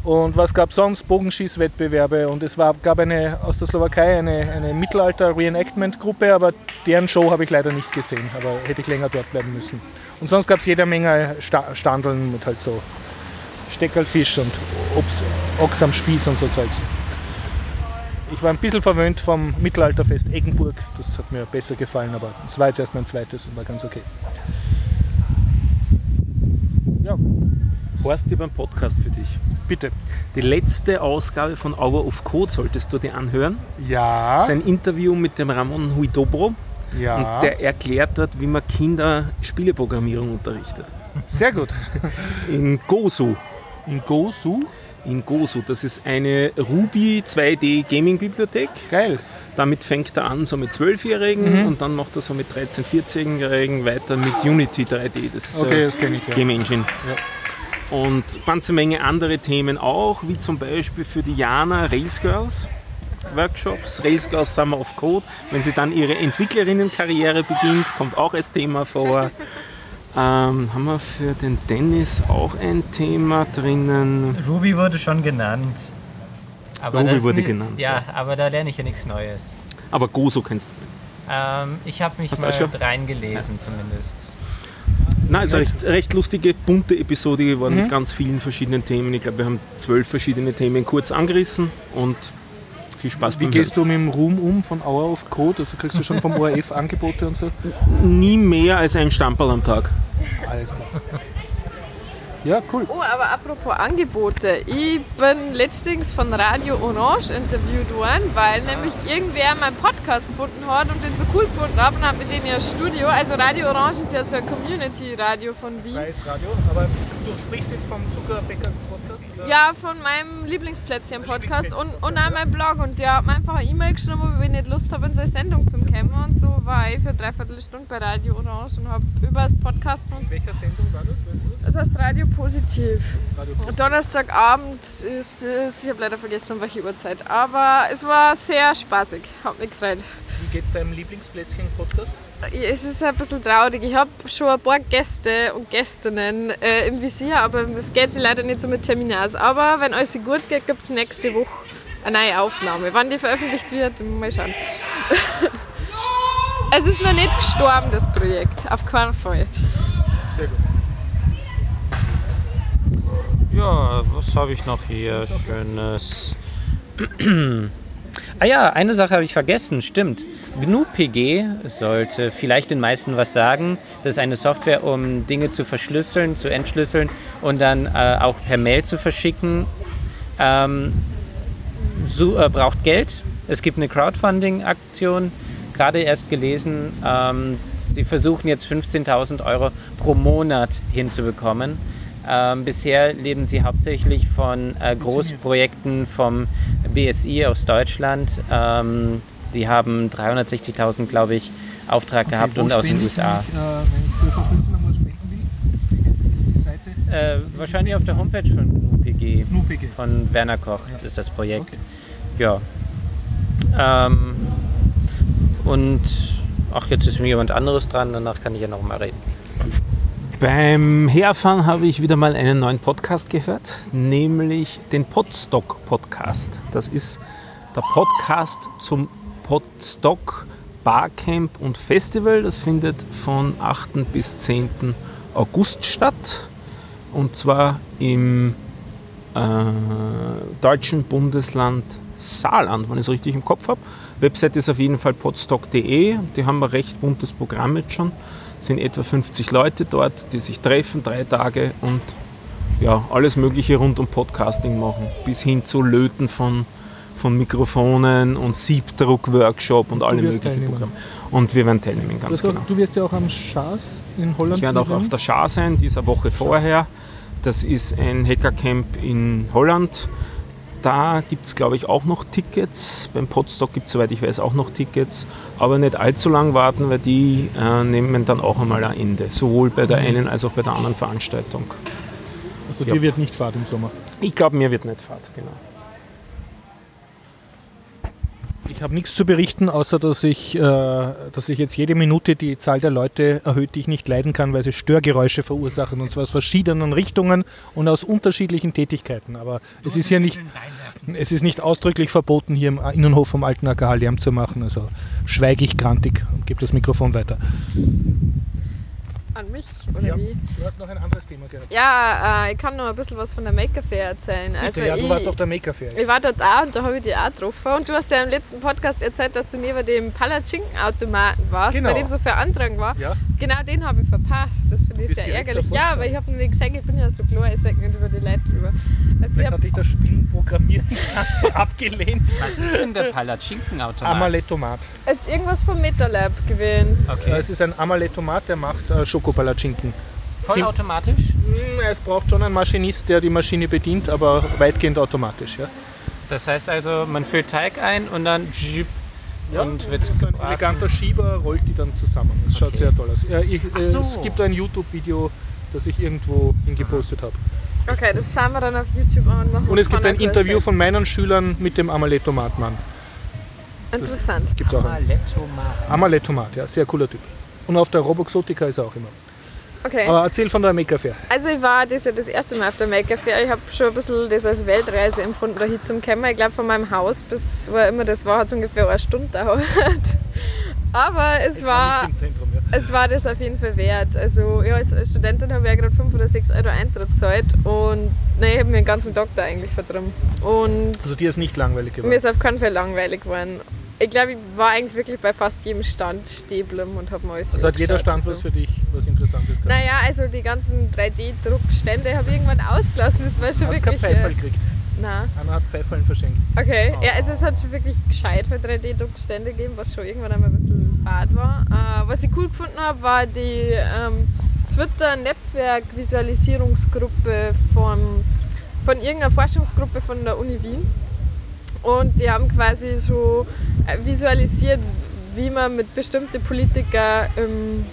Und was gab sonst? Bogenschießwettbewerbe und es war, gab eine aus der Slowakei eine, eine Mittelalter-Reenactment-Gruppe, aber deren Show habe ich leider nicht gesehen, aber hätte ich länger dort bleiben müssen. Und sonst gab es jede Menge Sta Standeln mit halt so Steckerlfisch und Obst, Ochs am Spieß und so Zeugs. Ich war ein bisschen verwöhnt vom Mittelalterfest Eggenburg, das hat mir besser gefallen, aber es war jetzt erst mein zweites und war ganz okay. Ja, Horst, ich habe einen Podcast für dich. bitte. Die letzte Ausgabe von Hour of Code solltest du dir anhören. Ja. Das ist ein Interview mit dem Ramon Huidobro Ja, und der erklärt dort, wie man Kinder Spieleprogrammierung unterrichtet. sehr gut. In Gosu. In Gosu, In Gosu, das ist eine Ruby 2D Gaming Bibliothek. geil. Damit fängt er an so mit 12-Jährigen und dann macht er so mit 13-, 14-Jährigen weiter mit Unity 3D. Das ist Okay, das kenne ich ja. Game Engine. Und ganze Menge andere Themen auch, wie zum Beispiel für die Jana Rails Girls. Workshops, Rails Girls Summer of Code. Wenn sie dann ihre Entwicklerinnenkarriere beginnt, kommt auch als Thema vor. Ähm, haben wir für den Dennis auch ein Thema drinnen? Ruby wurde schon genannt. Aber Ruby wurde genannt, Ja, aber da lerne ich ja nichts Neues. Aber Gozo kennst du nicht. Ähm, ich habe mich Hast mal reingelesen zumindest. Nein, es ist eine recht, recht lustige, bunte Episode geworden mit ganz vielen verschiedenen Themen. Ich glaube, wir haben zwölf verschiedene Themen kurz angerissen und viel Spaß Wie gehst du mit dem Ruhm um von Hour of Code? Also kriegst du schon vom ORF Angebote und so? Hören. Nie mehr als ein Stamperl am Tag. Alles klar. Ja, cool. Oh, aber apropos Angebote. Ich bin letztens von Radio Orange interviewt worden, weil nämlich irgendwer meinen Podcast gefunden hat und den so cool gefunden hat und hat mit denen ihr Studio. Also Radio Orange ist ja so ein Community-Radio von Wien. Freies Radio, aber du sprichst jetzt vom Zuckerbäcker-Podcast? oder? Ja, von meinem Lieblingsplätzchen-Podcast und, und auch mein Blog. Und der hat mir einfach eine E-Mail geschrieben, ob ich nicht Lust habe, in seine Sendung zu kommen. Und so war ich für dreiviertel Stunde bei Radio Orange und habe über das Podcasten und In welcher Sendung war das? Weißt du das? Das heißt Radio Positiv. Donnerstagabend ist, ist ich habe leider vergessen, um welche Uhrzeit. Aber es war sehr spaßig, hat mich gefreut. Wie geht's deinem Lieblingsplätzchen-Podcast? Es ist ein bisschen traurig. Ich habe schon ein paar Gäste und Gästinnen äh, im Visier, aber es geht sich leider nicht so mit Terminen aus. Aber wenn alles gut geht, gibt es nächste Woche eine neue Aufnahme. Wann die veröffentlicht wird, mal schauen. es ist noch nicht gestorben, das Projekt. Auf keinen Fall. Sehr gut. Ja, was habe ich noch hier Schönes? ah ja, eine Sache habe ich vergessen, stimmt. GNU-PG sollte vielleicht den meisten was sagen. Das ist eine Software, um Dinge zu verschlüsseln, zu entschlüsseln und dann äh, auch per Mail zu verschicken. Ähm, so, äh, braucht Geld. Es gibt eine Crowdfunding-Aktion, gerade erst gelesen. Ähm, sie versuchen jetzt 15.000 Euro pro Monat hinzubekommen. Ähm, bisher leben sie hauptsächlich von äh, Großprojekten vom BSI aus Deutschland. Ähm, die haben 360.000, glaube ich, Auftrag gehabt und aus den USA. Ich, äh, wenn ich für Verschlüsselung was spenden will, welche ist die Seite? Äh, wahrscheinlich auf der Homepage von GNU-PG. GNU-PG. Von Werner Koch ist das Projekt. Ja. Ähm, und ach, jetzt ist mir jemand anderes dran, danach kann ich ja noch mal reden. Beim Herfahren habe ich wieder mal einen neuen Podcast gehört, nämlich den Podstock Podcast. Das ist der Podcast zum Podstock Barcamp und Festival. Das findet von 8. bis 10. August statt. Und zwar im äh, deutschen Bundesland Saarland, wenn ich es richtig im Kopf habe. Website ist auf jeden Fall podstock.de. Die haben ein recht buntes Programm jetzt schon. Es sind etwa 50 Leute dort, die sich treffen, drei Tage und ja, alles Mögliche rund um Podcasting machen. Bis hin zu Löten von, von Mikrofonen und Siebdruck-Workshop und alle wirst möglichen teilnehmen. Programme. Und wir werden teilnehmen, ganz Also, genau. Du wirst ja auch am Schaas in Holland Ich werde auch auf der Schar sein, die ist eine Woche vorher. Das ist ein Hackercamp in Holland. Da gibt es, glaube ich, auch noch Tickets. Beim Podstock gibt es, soweit ich weiß, auch noch Tickets. Aber nicht allzu lang warten, weil die äh, nehmen dann auch einmal ein Ende. Sowohl bei der einen als auch bei der anderen Veranstaltung. Also Ja. dir wird nicht Fahrt im Sommer. Ich glaube, mir wird nicht Fahrt, genau. Ich habe nichts zu berichten, außer dass ich, äh, dass ich jetzt jede Minute die Zahl der Leute erhöht, die ich nicht leiden kann, weil sie Störgeräusche verursachen. Und zwar aus verschiedenen Richtungen und aus unterschiedlichen Tätigkeiten. Aber es ist hier nicht, es ist nicht ausdrücklich verboten, hier im Innenhof vom Alten AKH Lärm zu machen. Also schweige ich grantig und gebe das Mikrofon weiter. An mich, oder wie? du hast noch ein anderes Thema gehabt. Ja, äh, ich kann noch ein bisschen was von der Maker Fair erzählen. Also ja, du ich, warst auf der Maker Fair. ich war dort auch und da habe ich dich auch getroffen. Und du hast ja im letzten Podcast erzählt, dass du neben dem Palatschinken-Automaten warst, Genau. bei dem so viel Andrang war. Ja. Genau den habe ich verpasst. Das finde ich sehr ärgerlich. Ja, aber ich habe noch nicht gesagt, ich bin ja so klar, ich sage nicht über die Leute drüber. Also ich Vielleicht hatte ich das Spiel Programmieren so abgelehnt. Was ist denn der Palatschinkenautomat? Amaletomat. es ist irgendwas vom MetaLab gewesen. Äh, Okay. Es ist ein Amaletomat, der macht äh, Schokopalatschinken. Vollautomatisch? Hm, Es braucht schon einen Maschinist, der die Maschine bedient, aber weitgehend automatisch. Ja. Das heißt also, man füllt Teig ein und dann zschip und wird so ein eleganter Schieber rollt die dann zusammen. Das schaut Okay. sehr toll aus. Äh, ich, äh, so. Es gibt ein YouTube-Video, das ich irgendwo hingepostet habe. Okay, das schauen wir dann auf YouTube an. machen Und es gibt ein Interview von meinen Schülern mit dem Amaletomatmann. Interessant. Gibt's auch. einen. Amaletomat. Amaletomat, ja, sehr cooler Typ. Und auf der Roboxotica ist er auch immer. Okay. Aber erzähl von der Maker Fair. Also ich war das ja das erste Mal auf der Maker Fair. Ich habe schon ein bisschen das als Weltreise empfunden, da zum Kämmer. Ich glaube von meinem Haus bis wo immer das war, hat es ungefähr eine Stunde gedauert. Aber es war, nicht im Zentrum, ja. es war das auf jeden Fall wert. Also ja, als Studentin habe ich ja gerade 5 oder 6 Euro Eintritt gezahlt und nein, ich habe mir den ganzen Tag da eigentlich verdrungen. Und Also dir ist nicht langweilig mir geworden. ist auf keinen Fall langweilig geworden. Ich glaube, ich war eigentlich wirklich bei fast jedem Stand geblieben und habe mal alles Also hat jeder Stand was für dich, was Interessantes gehabt. naja, also die ganzen 3D-Druckstände habe ich irgendwann ausgelassen. Das war schon Hast kein wirklich. Pfeiferl Äh, gekriegt. nein. Einer hat Pfeiferln verschenkt. Okay, ja, Oh. also es hat schon wirklich gescheit für 3D-Druckstände gegeben, was schon irgendwann einmal ein bisschen fad war. Äh, was ich cool gefunden habe, war die ähm, Twitter-Netzwerk-Visualisierungsgruppe von, von irgendeiner Forschungsgruppe von der Uni Wien. Und die haben quasi so äh, visualisiert, wie man mit bestimmten Politikern im,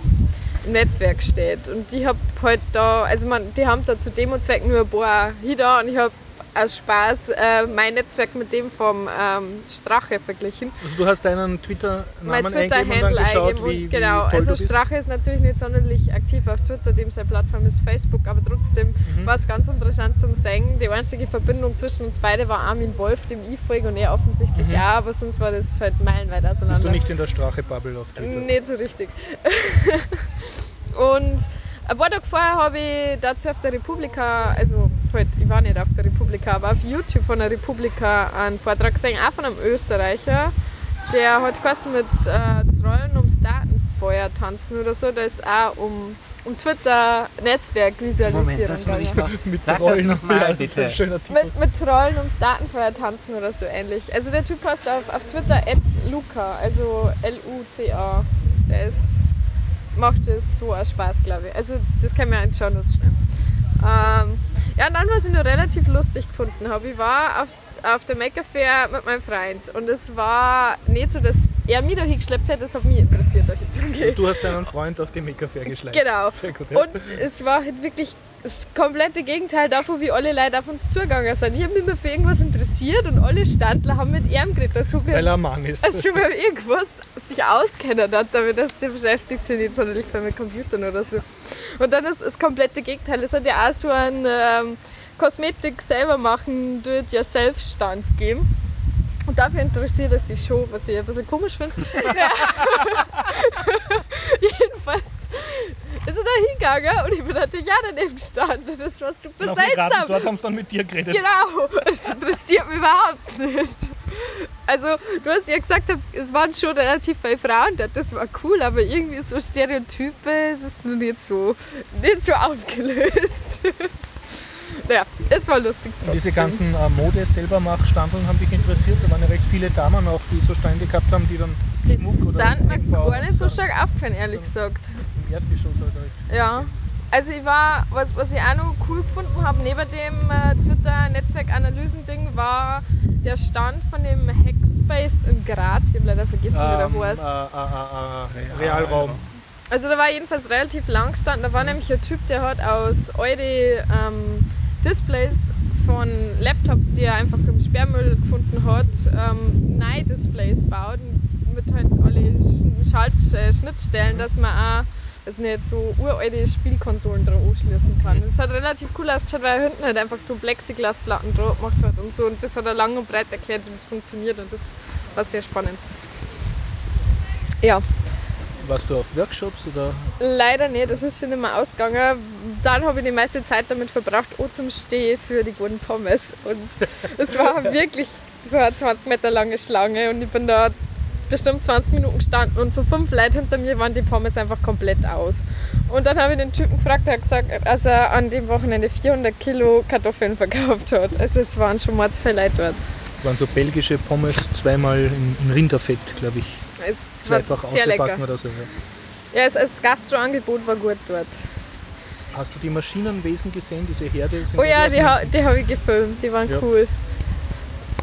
Netzwerk steht. Und die hab halt da, also man, die haben da zu Demozwecken nur ein paar hier da und ich habe aus Spaß äh, mein Netzwerk mit dem vom ähm, Strache verglichen. Also du hast deinen Mein Twitter-Namen eingegeben und dann Twitter-Handle wie, und genau. wie also. Strache ist natürlich nicht sonderlich aktiv auf Twitter, dem seine Plattform ist Facebook, aber trotzdem Mhm. war es ganz interessant zum Singen. Die einzige Verbindung zwischen uns beide war Armin Wolf, dem ich folge und er offensichtlich Mhm. ja, aber sonst war das halt meilenweit auseinander. Bist du nicht in der Strache-Bubble auf Twitter? Nicht so richtig. und ein paar Tage vorher habe ich dazu auf der Republika, also halt, ich war nicht auf der Republika, aber auf YouTube von der Republika einen Vortrag gesehen, auch von einem Österreicher, der hat quasi mit äh, Trollen ums Datenfeuer tanzen oder so, da ist auch um, um Twitter-Netzwerk visualisieren. Moment, das muss ich noch. Mit Sag das Trollen. nochmal, das ist ein bitte. schöner Titel. Mit, mit Trollen ums Datenfeuer tanzen oder so ähnlich. Also der Typ heißt auf, auf Twitter Luca, also L-U-C-A. Der ist, macht das so aus Spaß, glaube ich. Also das kann man Show Notes schreiben. Ähm, ja, und dann, was ich noch relativ lustig gefunden habe, ich war auf, auf der Maker Fair mit meinem Freund und es war nicht so, dass er mich da hingeschleppt hätte, das hat mich interessiert, euch jetzt angeht. Du hast deinen Freund auf die Maker Fair geschleppt. Genau. Sehr gut. Ja. Und es war halt wirklich das komplette Gegenteil davon, wie alle Leute auf uns zugegangen sind. Ich habe mich immer für irgendwas interessiert und alle Standler haben mit ihm geredet, als ob Weil er ein Mann ist. als ob er irgendwas sich auskennen hat, aber das, der beschäftigt sich nicht sonderlich viel mit Computern oder so. Und dann ist das komplette Gegenteil. Es hat ja auch so einen ähm, Kosmetik selber machen, do-it-yourself-Stand gegeben. Und dafür interessiert er sich schon, was ich ein bisschen komisch finde. Jedenfalls ist er da hingegangen und ich bin natürlich auch daneben gestanden. Das war super Und seltsam. dort haben sie dann mit dir geredet. Genau, das interessiert mich überhaupt nicht. Also, du hast ja gesagt, es waren schon relativ viele Frauen dort, das war cool, aber irgendwie so Stereotype, es ist noch nicht so, nicht so aufgelöst. naja, es war lustig. Und diese ganzen äh, Mode selber Standeln haben dich interessiert. Da waren ja recht viele Damen auch, die so Stände gehabt haben, die dann Die Schmuck oder sind mir gar nicht so stark aufgefallen, ehrlich gesagt. Im Erdgeschoss halt. halt. Ja. Also ich war, was, was ich auch noch cool gefunden habe, neben dem äh, Twitter-Netzwerkanalysen-Ding, war der Stand von dem Hackspace in Graz. Ich habe leider vergessen, wie Ähm, der heißt. äh, äh, äh, äh, Realraum. Also da war jedenfalls relativ lang gestanden. Da war nämlich ein Typ, der hat aus eure ähm, Displays von Laptops, die er einfach im Sperrmüll gefunden hat, ähm, neue Displays baut mit halt alle Sch- Schalt äh, Schnittstellen, dass man auch also nicht so uralte Spielkonsolen dran anschließen kann. Das hat relativ cool ausgeschaut, weil er hinten halt einfach so Plexiglasplatten drauf gemacht hat und so. Und das hat er lang und breit erklärt, wie das funktioniert und das war sehr spannend. Ja, Warst du auf Workshops oder? Leider nicht, das ist schon nicht mehr ausgegangen. Dann habe ich die meiste Zeit damit verbracht, auch zum Stehen für die guten Pommes. Und es war wirklich so eine 20 Meter lange Schlange und ich bin da bestimmt 20 Minuten gestanden und so fünf Leute hinter mir waren die Pommes einfach komplett aus. Und dann habe ich den Typen gefragt, der hat gesagt, dass er an dem Wochenende 400 Kilo Kartoffeln verkauft hat. Also es waren schon mal zwei Leute dort. waren so belgische Pommes, zweimal in Rinderfett, glaube ich. Es war Zweifach sehr lecker. oder so. Ja. Ja, es, das Gastroangebot war gut dort. Hast du die Maschinenwesen gesehen, diese Herde? Sind Oh ja, die die, ha die habe ich gefilmt, die waren Ja. cool.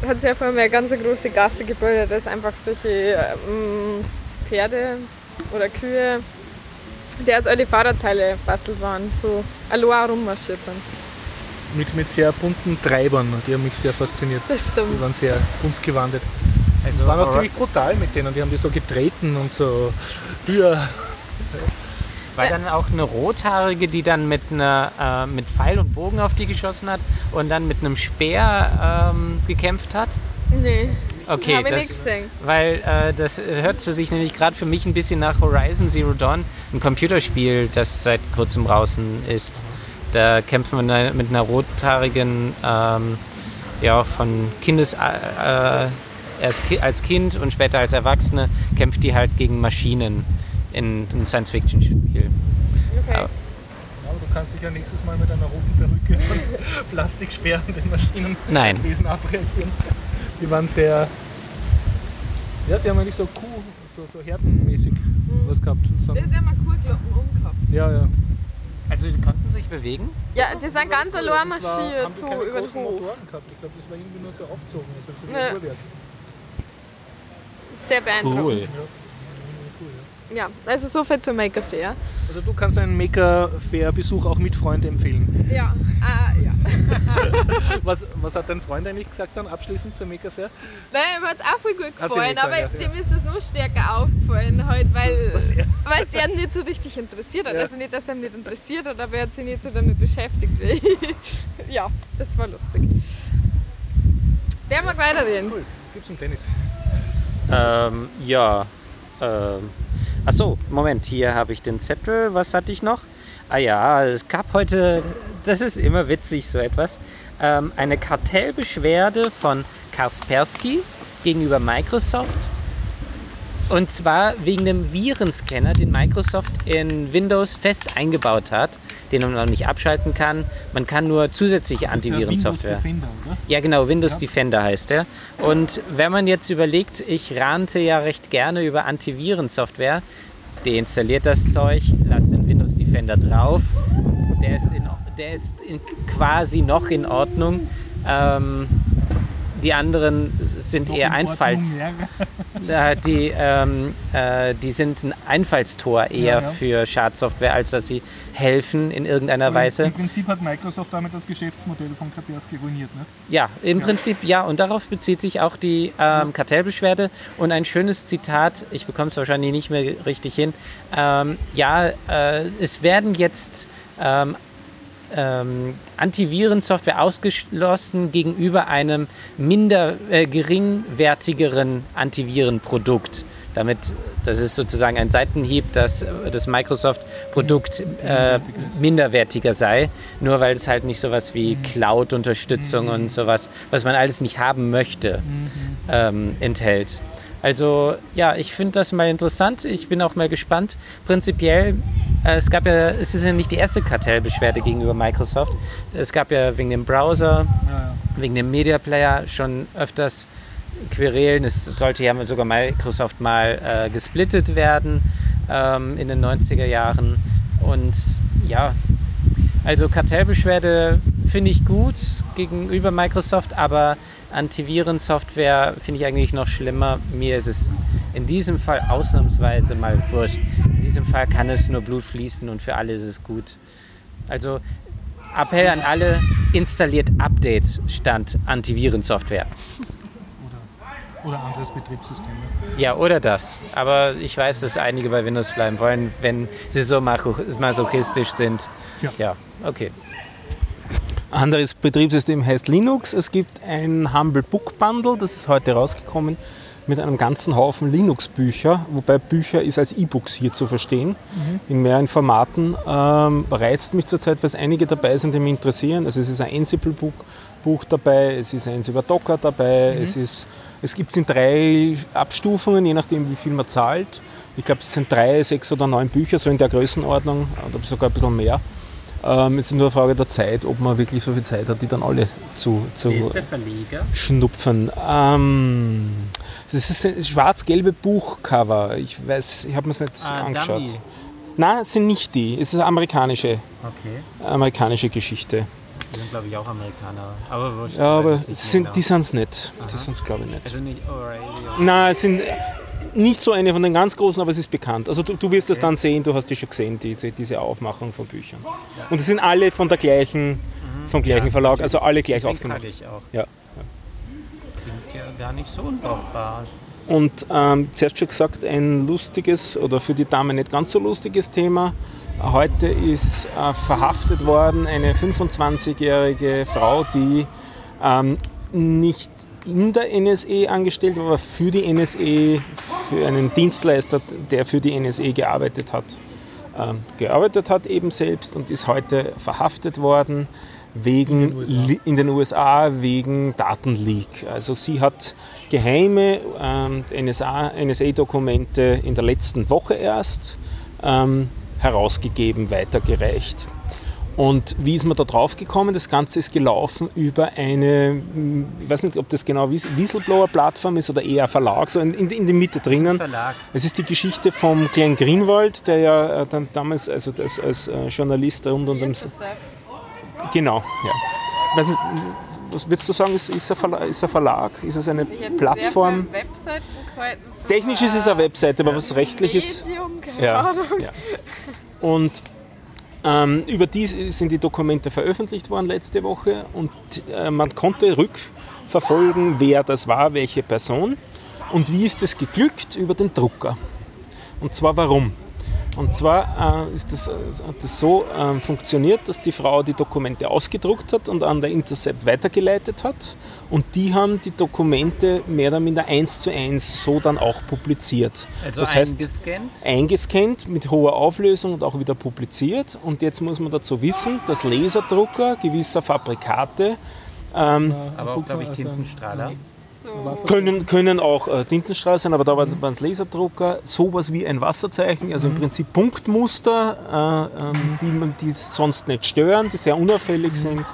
Da hat sich vorher mal eine ganz große Gasse gebildet, dass einfach solche ähm, Pferde oder Kühe, die aus alle Fahrradteile bastelt waren, so allein rummarschiert sind. mit, mit sehr bunten Treibern. Die haben mich sehr fasziniert. Das Die stimmt. waren sehr bunt gewandet. Also, Waren auch ziemlich brutal mit denen. Die haben die so getreten und so. Ja, war dann auch eine Rothaarige, die dann mit, einer, äh, mit Pfeil und Bogen auf die geschossen hat und dann mit einem Speer ähm, gekämpft hat? Nee, Okay, habe ich das, nicht gesehen. weil äh, das hört sich nämlich gerade für mich ein bisschen nach Horizon Zero Dawn, ein Computerspiel, das seit kurzem draußen ist. Da kämpfen wir mit einer rothaarigen, ähm, ja, von Kindes, äh, äh, erst ki als Kind und später als Erwachsene, kämpft die halt gegen Maschinen in einem Science-Fiction-Spiel. Okay. Aber- aber du kannst dich ja nächstes Mal mit einer roten Perücke und Plastiksperren den Maschinen Nein. Wesen abreagieren. Die waren sehr. Ja, sie haben eigentlich so Kuh, so, so herdenmäßig was gehabt. So, Das ist ja mal Kurglocken umgehabt. ja, ja. Also die konnten sich bewegen? Ja, die sind ganz allein marschiert, haben die so über den Hof. Motoren gehabt. Ich glaube, das war irgendwie nur so aufgezogen, also so wie Ja. Uhrwerk. Sehr beeindruckend. Cool. Ja, also so viel zur Maker Fair. Also du kannst einen Maker-Fair-Besuch auch mit Freunden empfehlen. Ja, ah, ja. Was, was hat dein Freund eigentlich gesagt dann abschließend zur Maker-Fair? Nein, mir hat es auch voll gut gefallen, dir aber gefallen, ja, dem ist es noch stärker aufgefallen, halt, weil es ihn nicht so richtig interessiert hat. Ja. Also nicht, dass er ihn nicht interessiert hat, aber er hat sich nicht so damit beschäftigt wie ich. Ja, das war lustig. Wer mag weiterreden? Cool, gib's um Tennis. Ähm, ja. Ähm. Achso, Moment, hier habe ich den Zettel. Was hatte ich noch? Ah ja, es gab heute, das ist immer witzig, so etwas, ähm, eine Kartellbeschwerde von Kaspersky gegenüber Microsoft. Und zwar wegen dem Virenscanner, den Microsoft in Windows fest eingebaut hat, den man noch nicht abschalten kann. Man kann nur zusätzliche Antivirensoftware. Defender, oder? Ja, genau, Windows Ja. Defender heißt er. Und wenn man jetzt überlegt, ich rante ja recht gerne über Antivirensoftware, deinstalliert das Zeug, lasst den Windows Defender drauf. Der ist, in, der ist in, quasi noch in Ordnung. Ähm, die anderen sind eher Einfalls, die, ähm, äh, die sind ein Einfallstor eher Ja, ja. für Schadsoftware, als dass sie helfen in irgendeiner Weise. Im Prinzip hat Microsoft damit das Geschäftsmodell von Kaspersky ruiniert. Ne? Ja, im Ja. Prinzip ja. Und darauf bezieht sich auch die ähm, Kartellbeschwerde. Und ein schönes Zitat, ich bekomme es wahrscheinlich nicht mehr richtig hin. Ähm, ja, äh, es werden jetzt ähm, ähm, Antivirensoftware ausgeschlossen gegenüber einem minder äh, geringwertigeren Antivirenprodukt. Damit, das ist sozusagen ein Seitenhieb, dass das Microsoft-Produkt äh, minderwertiger sei, nur weil es halt nicht sowas wie Cloud-Unterstützung und sowas, was man alles nicht haben möchte, ähm, enthält. Also ja, ich finde das mal interessant. Ich bin auch mal gespannt. Prinzipiell, äh, es gab ja, es ist ja nicht die erste Kartellbeschwerde gegenüber Microsoft. Es gab ja wegen dem Browser, Ja, ja. wegen dem Media Player schon öfters Querelen. Es sollte ja sogar Microsoft mal äh, gesplittet werden ähm, in den 90er Jahren. Und ja, also Kartellbeschwerde finde ich gut gegenüber Microsoft, aber Antivirensoftware finde ich eigentlich noch schlimmer. Mir ist es in diesem Fall ausnahmsweise mal wurscht. In diesem Fall kann es nur Blut fließen und für alle ist es gut. Also Appell an alle, installiert Updates statt Antivirensoftware. Oder, oder anderes Betriebssystem. Ja, oder das. Aber ich weiß, dass einige bei Windows bleiben wollen, wenn sie so masochistisch sind. Tja. Ja, okay. Anderes Betriebssystem heißt Linux. Es gibt ein Humble Book Bundle, das ist heute rausgekommen, mit einem ganzen Haufen Linux-Bücher, wobei Bücher ist als E-Books hier zu verstehen, in mehreren Formaten. Ähm, reizt mich zurzeit, weil es einige dabei sind, die mich interessieren. Also es ist ein Ansible-Buch Buch dabei, es ist eins über Docker dabei, es, ist, es gibt es in drei Abstufungen, je nachdem wie viel man zahlt. Ich glaube, es sind drei, sechs oder neun Bücher, so in der Größenordnung, oder sogar ein bisschen mehr. Ähm, es ist nur eine Frage der Zeit, ob man wirklich so viel Zeit hat, die dann alle zu, zu schnupfen. Ähm, das ist ein schwarz-gelbe Buchcover. Ich weiß, ich habe mir es nicht Ah, angeschaut. Dummy. Nein, es sind nicht die. Es ist eine amerikanische, Okay. amerikanische Geschichte. Die sind, glaube ich, auch Amerikaner. Aber wurscht. Ja, aber sind, genau. die sind es nicht. Die Aha. sind es, glaube ich, nicht. Also nicht O'Reilly. Nein, es sind nicht so eine von den ganz großen, aber es ist bekannt. Also du, du wirst es dann sehen, du hast die schon gesehen, diese, diese Aufmachung von Büchern. Und es sind alle von der gleichen vom gleichen Ja, Verlag, also alle gleich Deswegen aufgemacht. ich auch. Ja. Klingt ja gar nicht so unbrauchbar. Und ähm, zuerst schon gesagt, ein lustiges oder für die Dame nicht ganz so lustiges Thema. Heute ist äh, verhaftet worden eine 25-jährige Frau, die ähm, nicht in der NSE angestellt war, aber für die NSE, für einen Dienstleister, der für die NSE gearbeitet hat, ähm, gearbeitet hat eben selbst und ist heute verhaftet worden wegen Li- in den USA wegen Datenleak. Also sie hat geheime ähm, NSA, NSA-Dokumente in der letzten Woche erst ähm, herausgegeben, weitergereicht. Und wie ist man da drauf gekommen? Das Ganze ist gelaufen über eine, ich weiß nicht, ob das genau Whis- Whistleblower-Plattform ist oder eher ein Verlag, so in, in, in der Mitte drinnen. Verlag. Es ist die Geschichte vom Glenn Greenwald, der ja äh, dann damals also das, als äh, Journalist rund um den Genau, ja. Ich weiß nicht, was würdest du sagen, ist, ist, ein Verlag, ist ein Verlag? Ist es eine Ich hätte Plattform? Sehr viele Webseiten Technisch ist es eine Webseite, aber was rechtlich ist. Medium, keine Ja, Ahnung. ja. Und ähm, über die sind die Dokumente veröffentlicht worden letzte Woche und äh, man konnte rückverfolgen, wer das war, welche Person und wie ist es geglückt über den Drucker. Und zwar warum? Und zwar äh, ist das, äh, hat das so äh, funktioniert, dass die Frau die Dokumente ausgedruckt hat und an der Intercept weitergeleitet hat. Und die haben die Dokumente mehr oder minder eins zu eins so dann auch publiziert. Also das heißt, eingescannt. eingescannt mit hoher Auflösung und auch wieder publiziert. Und jetzt muss man dazu wissen, dass Laserdrucker gewisser Fabrikate ähm, aber auch, glaube ich, Also, Tintenstrahler. So. können, können auch äh, Tintenstrahl sein, aber da waren es Laserdrucker, sowas wie ein Wasserzeichen, also im Prinzip Punktmuster, äh, ähm, die, man- die sonst nicht stören, die sehr unauffällig sind,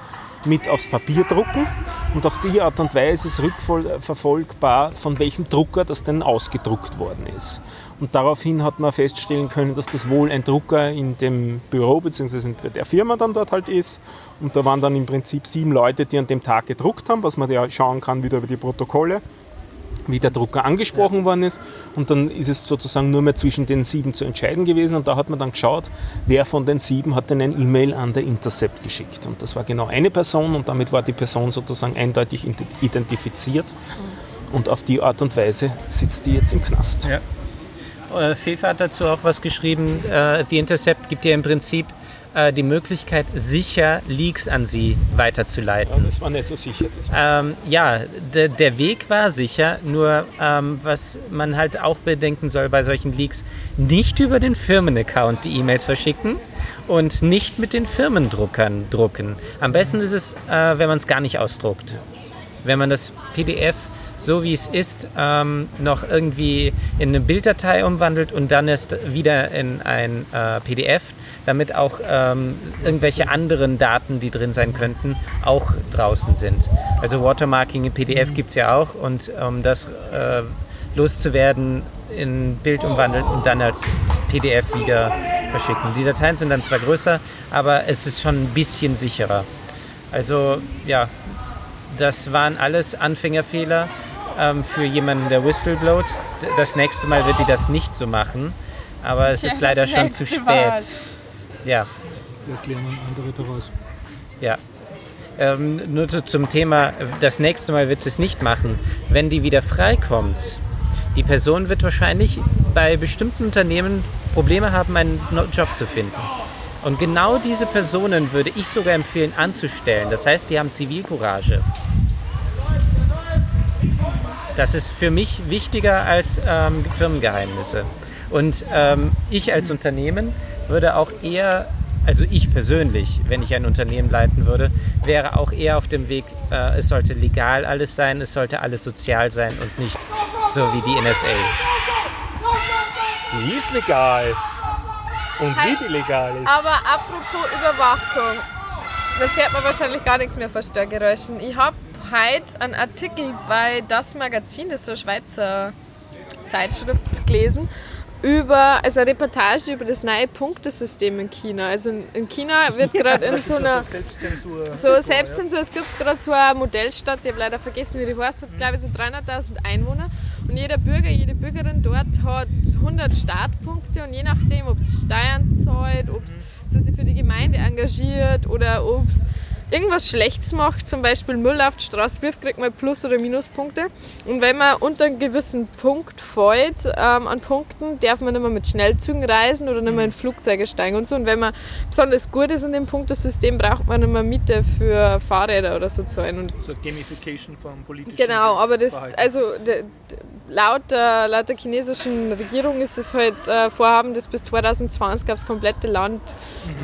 mit aufs Papier drucken und auf die Art und Weise ist rückverfolgbar, von welchem Drucker das denn ausgedruckt worden ist. Und daraufhin hat man feststellen können, dass das wohl ein Drucker in dem Büro bzw. in der Firma dann dort halt ist. Und da waren dann im Prinzip sieben Leute, die an dem Tag gedruckt haben, was man ja schauen kann wieder über die Protokolle wie der Drucker angesprochen worden ist. Und dann ist es sozusagen nur mehr zwischen den sieben zu entscheiden gewesen. Und da hat man dann geschaut, wer von den sieben hat denn ein E-Mail an der Intercept geschickt. Und das war genau eine Person und damit war die Person sozusagen eindeutig ident- identifiziert. Und auf die Art und Weise sitzt die jetzt im Knast. Ja. Äh, Fefe hat dazu auch was geschrieben. Äh, The Intercept gibt dir im Prinzip äh, die Möglichkeit, sicher Leaks an sie weiterzuleiten. Das war nicht so sicher. Ähm, ja, de, der Weg war sicher, nur ähm, was man halt auch bedenken soll bei solchen Leaks, nicht über den Firmenaccount die E-Mails verschicken und nicht mit den Firmendruckern drucken. Am besten ist es, äh, wenn man es gar nicht ausdruckt. Wenn man das PDF so wie es ist, ähm, noch irgendwie in eine Bilddatei umwandelt und dann erst wieder in ein äh, PDF, damit auch ähm, irgendwelche anderen Daten, die drin sein könnten, auch draußen sind. Also Watermarking in PDF gibt es ja auch und um das äh, loszuwerden, in Bild umwandeln und dann als PDF wieder verschicken. Die Dateien sind dann zwar größer, aber es ist schon ein bisschen sicherer. Also ja, das waren alles Anfängerfehler ähm, für jemanden, der whistleblowt. Das nächste Mal wird die das nicht so machen, aber es Ja, ist leider schon zu spät. Mal. Ja, Wir erklären andere daraus. ja. Ähm, nur zu, zum Thema, das nächste Mal wird sie es nicht machen. Wenn die wieder freikommt, die Person wird wahrscheinlich bei bestimmten Unternehmen Probleme haben, einen Job zu finden. Und genau diese Personen würde ich sogar empfehlen anzustellen. Das heißt, die haben Zivilcourage. Das ist für mich wichtiger als ähm, Firmengeheimnisse. Und ähm, ich als Unternehmen würde auch eher, also ich persönlich, wenn ich ein Unternehmen leiten würde, wäre auch eher auf dem Weg, äh, es sollte legal alles sein, es sollte alles sozial sein und nicht so wie die NSA. Die ist legal. Und wie die legal ist. Aber apropos Überwachung, das hört man wahrscheinlich gar nichts mehr von Störgeräuschen. Ich habe heute einen Artikel bei Das Magazin, das ist so eine Schweizer Zeitschrift, gelesen, über, also eine Reportage über das neue Punktesystem in China. Also in- in China wird gerade in so einer Selbstzensur. so Selbstzensur, es gibt gerade so eine Modellstadt, ich habe leider vergessen, wie die heißt, hat glaube ich so 300.000 Einwohner und jeder Bürger, jede Bürgerin dort hat 100 Startpunkte und je nachdem, ob es Steuern zahlt, ob es sich für die Gemeinde engagiert oder ob es irgendwas Schlechtes macht, zum Beispiel Müll auf die Straße wirft, kriegt man Plus- oder Minuspunkte. Und wenn man unter einen gewissen Punkt fällt, ähm, an Punkten, darf man nicht mehr mit Schnellzügen reisen oder nicht mehr in Flugzeuge steigen und so. Und wenn man besonders gut ist in dem Punktesystem, braucht man nicht mehr Miete für Fahrräder oder so zahlen. Und So Gamification vom politischen Genau, aber das, Verhalten. also de, de, laut, der, laut der chinesischen Regierung ist es halt äh, Vorhaben, das bis 2020 aufs komplette Land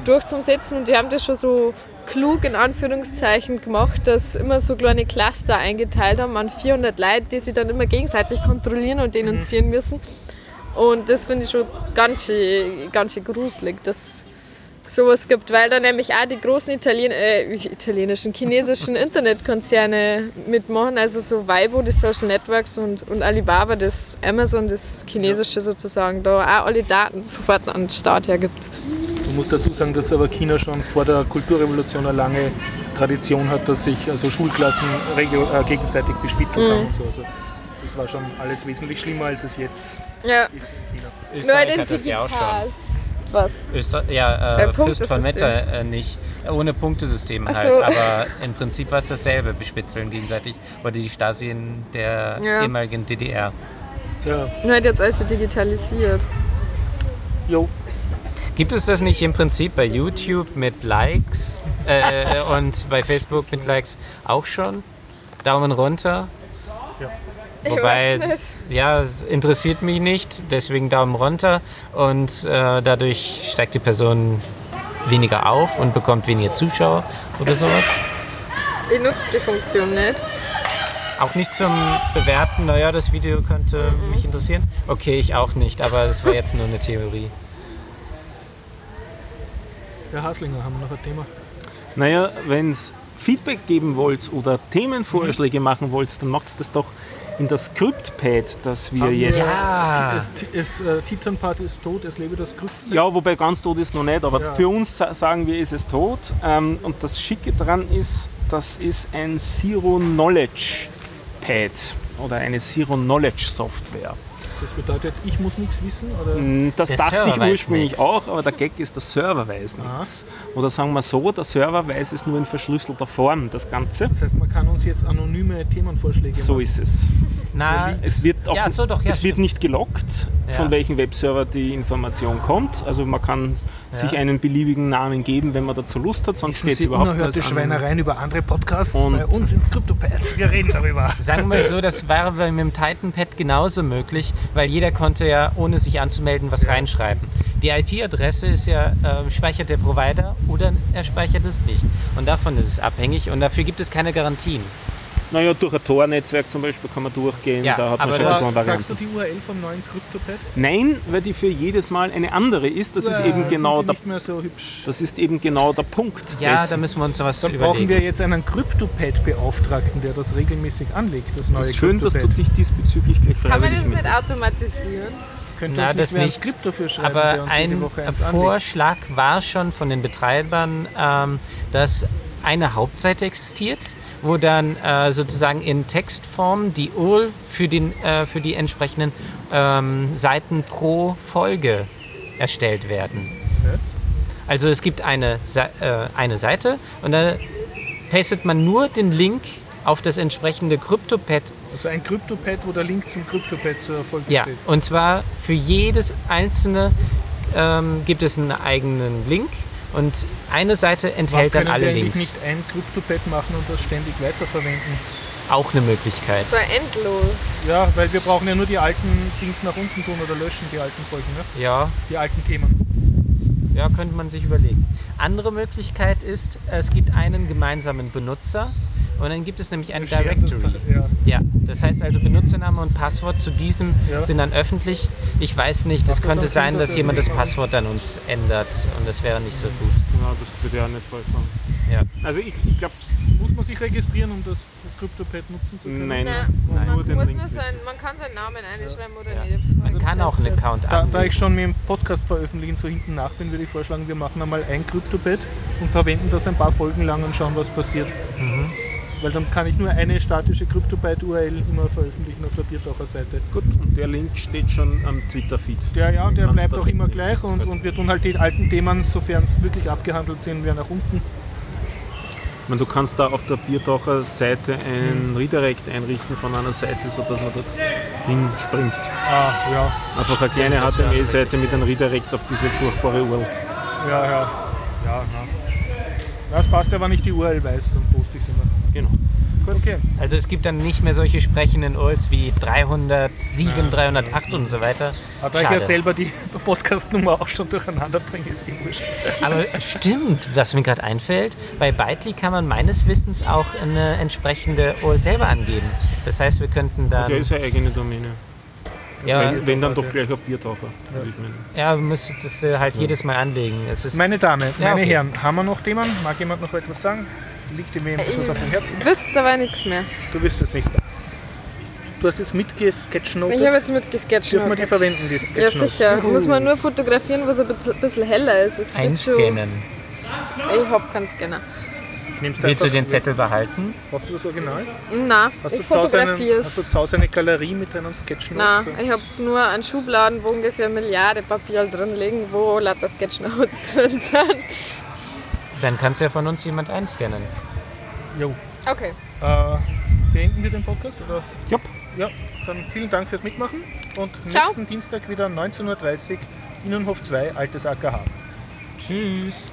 durchzusetzen und die haben das schon so klug in Anführungszeichen gemacht, dass immer so kleine Cluster eingeteilt haben an 400 Leute, die sich dann immer gegenseitig kontrollieren und denunzieren müssen. Und das finde ich schon ganz schön, ganz schön gruselig, dass sowas gibt, weil da nämlich auch die großen Italien äh, italienischen, chinesischen Internetkonzerne mitmachen, also so Weibo, die Social Networks und, und Alibaba, das Amazon, das chinesische sozusagen, da auch alle Daten sofort an den Staat hergibt. Du musst dazu sagen, dass aber China schon vor der Kulturrevolution eine lange Tradition hat, dass sich also Schulklassen regio- äh, gegenseitig bespitzen Mhm. kann und so. Also das war schon alles wesentlich schlimmer, als es jetzt Ja, ist in China. nur Österreich in hat das ja auch digital. schon. Was? Öster ja, Äh, äh, Fürst von. Metter äh, nicht. Äh, Ohne Punktesystem Ach halt. so. Aber im Prinzip war es dasselbe, bespitzeln gegenseitig. Oder die Stasi in der Ja. ehemaligen DDR. Ja, Nur halt jetzt alles so digitalisiert. jo. Gibt es das nicht im Prinzip bei YouTube mit Likes äh, und bei Facebook mit Likes auch schon? Daumen runter. Ich Wobei, weiß nicht. ja, es interessiert mich nicht, deswegen Daumen runter und äh, dadurch steigt die Person weniger auf und bekommt weniger Zuschauer oder sowas. Ich nutze die Funktion nicht. Auch nicht zum Bewerten, naja, das Video könnte mich interessieren. Okay, ich auch nicht, aber das war jetzt nur eine Theorie. Herr Haslinger, haben wir noch ein Thema? Naja, wenn es Feedback geben wollt oder Themenvorschläge machen wollt, dann macht das doch in das Scriptpad, das wir Haben wir- jetzt. Ja. Es, es, äh, Titan Party ist tot, es lebe das Krypt. Ja, wobei ganz tot ist noch nicht, aber Ja. für uns sa- sagen wir, ist es tot. Ähm, und das Schicke dran ist, das ist ein Zero Knowledge Pad oder eine Zero Knowledge Software. Das bedeutet, ich muss nichts wissen? Oder? Mm, Das Der dachte Server ich ursprünglich auch, aber der Gag ist, der Server weiß nichts. Oder sagen wir so, der Server weiß es nur in verschlüsselter Form, das Ganze. Das heißt, man kann uns jetzt anonyme Themenvorschläge So machen. ist es. Na, Es wird auch Ja, so doch, ja, es wird nicht gelockt, von Ja. welchem Webserver die Information kommt. Also man kann sich Ja. einen beliebigen Namen geben, wenn man dazu Lust hat, sonst steht es Sie überhaupt unerhörte als Schweinereien über andere Podcasts Und- bei uns ins CryptoPad. Wir reden darüber. Sagen wir mal so, das wäre bei- mit dem Titanpad genauso möglich, weil jeder konnte ja, ohne sich anzumelden, was reinschreiben. Die IP-Adresse ist ja, äh, speichert der Provider oder er speichert es nicht. Und davon ist es abhängig und dafür gibt es keine Garantien. Naja, durch ein Tor-Netzwerk zum Beispiel kann man durchgehen, Ja, da hat man aber schon da- Sagst du die URL vom neuen CryptoPad? Nein, weil die für jedes Mal eine andere ist. Das ist Ja, eben sind genau der, nicht mehr so hübsch. das ist eben genau der Punkt. Ja, des- da müssen wir uns sowas Dann überlegen. brauchen wir jetzt einen CryptoPad-Beauftragten, der das regelmäßig anlegt, das neue es ist schön, dass du dich diesbezüglich gleich Kann man das nicht automatisieren? Könnte Na, uns das nicht. Aber ein Woche eins anlegt. Vorschlag war schon von den Betreibern, ähm, dass eine Hauptseite existiert, wo dann äh, sozusagen in Textform die URL für, den, äh, für die entsprechenden ähm, Seiten pro Folge erstellt werden. Okay. Also es gibt eine, äh, eine Seite und da pastet man nur den Link auf das entsprechende CryptoPad Also ein CryptoPad, wo der Link zum CryptoPad zur Folge ja, steht. und zwar für jedes einzelne ähm, gibt es einen eigenen Link und eine Seite enthält dann alle Links. eigentlich nicht ein CryptoPad machen und das ständig weiterverwenden? Auch eine Möglichkeit. So endlos. Ja, weil wir brauchen ja nur die alten Dings nach unten tun oder löschen, die alten Folgen, ne? Ja, die alten Themen. ja, könnte man sich überlegen. Andere Möglichkeit ist, es gibt einen gemeinsamen Benutzer und dann gibt es nämlich ein Wir scheren das Directory. Ja. Ja, das heißt also Benutzername und Passwort zu diesem Ja. sind dann öffentlich. Ich weiß nicht, es das könnte Sinn, sein, dass jemand das das machen? Passwort dann uns ändert und das wäre nicht so gut. Ja, das würde ja nicht vorkommen. Ja. Also ich, ich glaube, Muss man sich registrieren, um das CryptoPad nutzen zu können? nein, Nein, nur man, den muss nur sein, man kann seinen Namen einschreiben oder Ja. nicht. Man kann auch einen. Account Da, da ich schon mit dem Podcast veröffentlichen so hinten nach bin, würde ich vorschlagen, wir machen einmal ein CryptoPad und verwenden das ein paar Folgen lang und schauen, was passiert. Mhm. Weil dann kann ich nur eine statische CryptoPad-URL immer veröffentlichen auf der Biertaucher-Seite. Gut, und der Link steht schon am Twitter-Feed. Der ja, der Kannst bleibt auch immer gleich und, und wir tun halt die alten Themen, sofern es wirklich abgehandelt sind, wieder nach unten. meine, du kannst da auf der Biertaucher Seite ein Redirect einrichten von einer Seite, sodass man dort hinspringt. Ah, ja. Einfach eine kleine HTML-Seite mit einem Redirect auf diese furchtbare URL. Ja, ja. Ja, na. Das passt ja, wenn ich die URL weiß, dann poste ich sie immer. Genau. Gut, okay. Also es gibt dann nicht mehr solche sprechenden URLs wie 307, 308 und so weiter. Aber da ich ja Schade. selber die Podcast-Nummer auch schon durcheinander bringe, ist eh wurscht. Aber stimmt, was mir gerade einfällt, bei Bytely kann man meines Wissens auch eine entsprechende URL selber angeben. Das heißt, wir könnten dann... Der ist eine eigene Domäne. Ja, wenn, wenn dann doch gleich auf Biertaucher, würde ich meinen. ja, du müsstest das äh, halt jedes Mal anlegen. Es ist, Meine Damen, Ja, meine okay. Herren, haben wir noch Themen? Mag jemand noch etwas sagen? Liegt dem etwas auf dem Herzen? Ich wüsste aber nichts mehr. Du wüsstest nichts mehr. Du hast jetzt mitgesketchnotet. Ich habe jetzt mitgesketcht. Dürfen wir die verwenden, die Ja, Sketchnotes? sicher. Muss man nur fotografieren, wo es ein bisschen- heller ist. Einscannen. Ich hab keinen Scanner. Nimmst Willst du den Zettel behalten? Brauchst du das Original? Nein, Hast ich du, zu Hause einen, fotografiere hast es. du zu Hause eine Galerie mit deinen Sketchnotes? Nein, ich habe nur einen Schubladen, wo ungefähr eine Milliarde Papier drin liegen, wo lauter Sketchnotes drin sind. Dann kannst ja von uns jemand einscannen. Jo. Okay. Äh, beenden wir den Podcast? Oder? Jupp. Ja, dann vielen Dank fürs Mitmachen und Ciao. nächsten Dienstag wieder 19.30 Uhr, Innenhof 2, Altes AKH. Tschüss.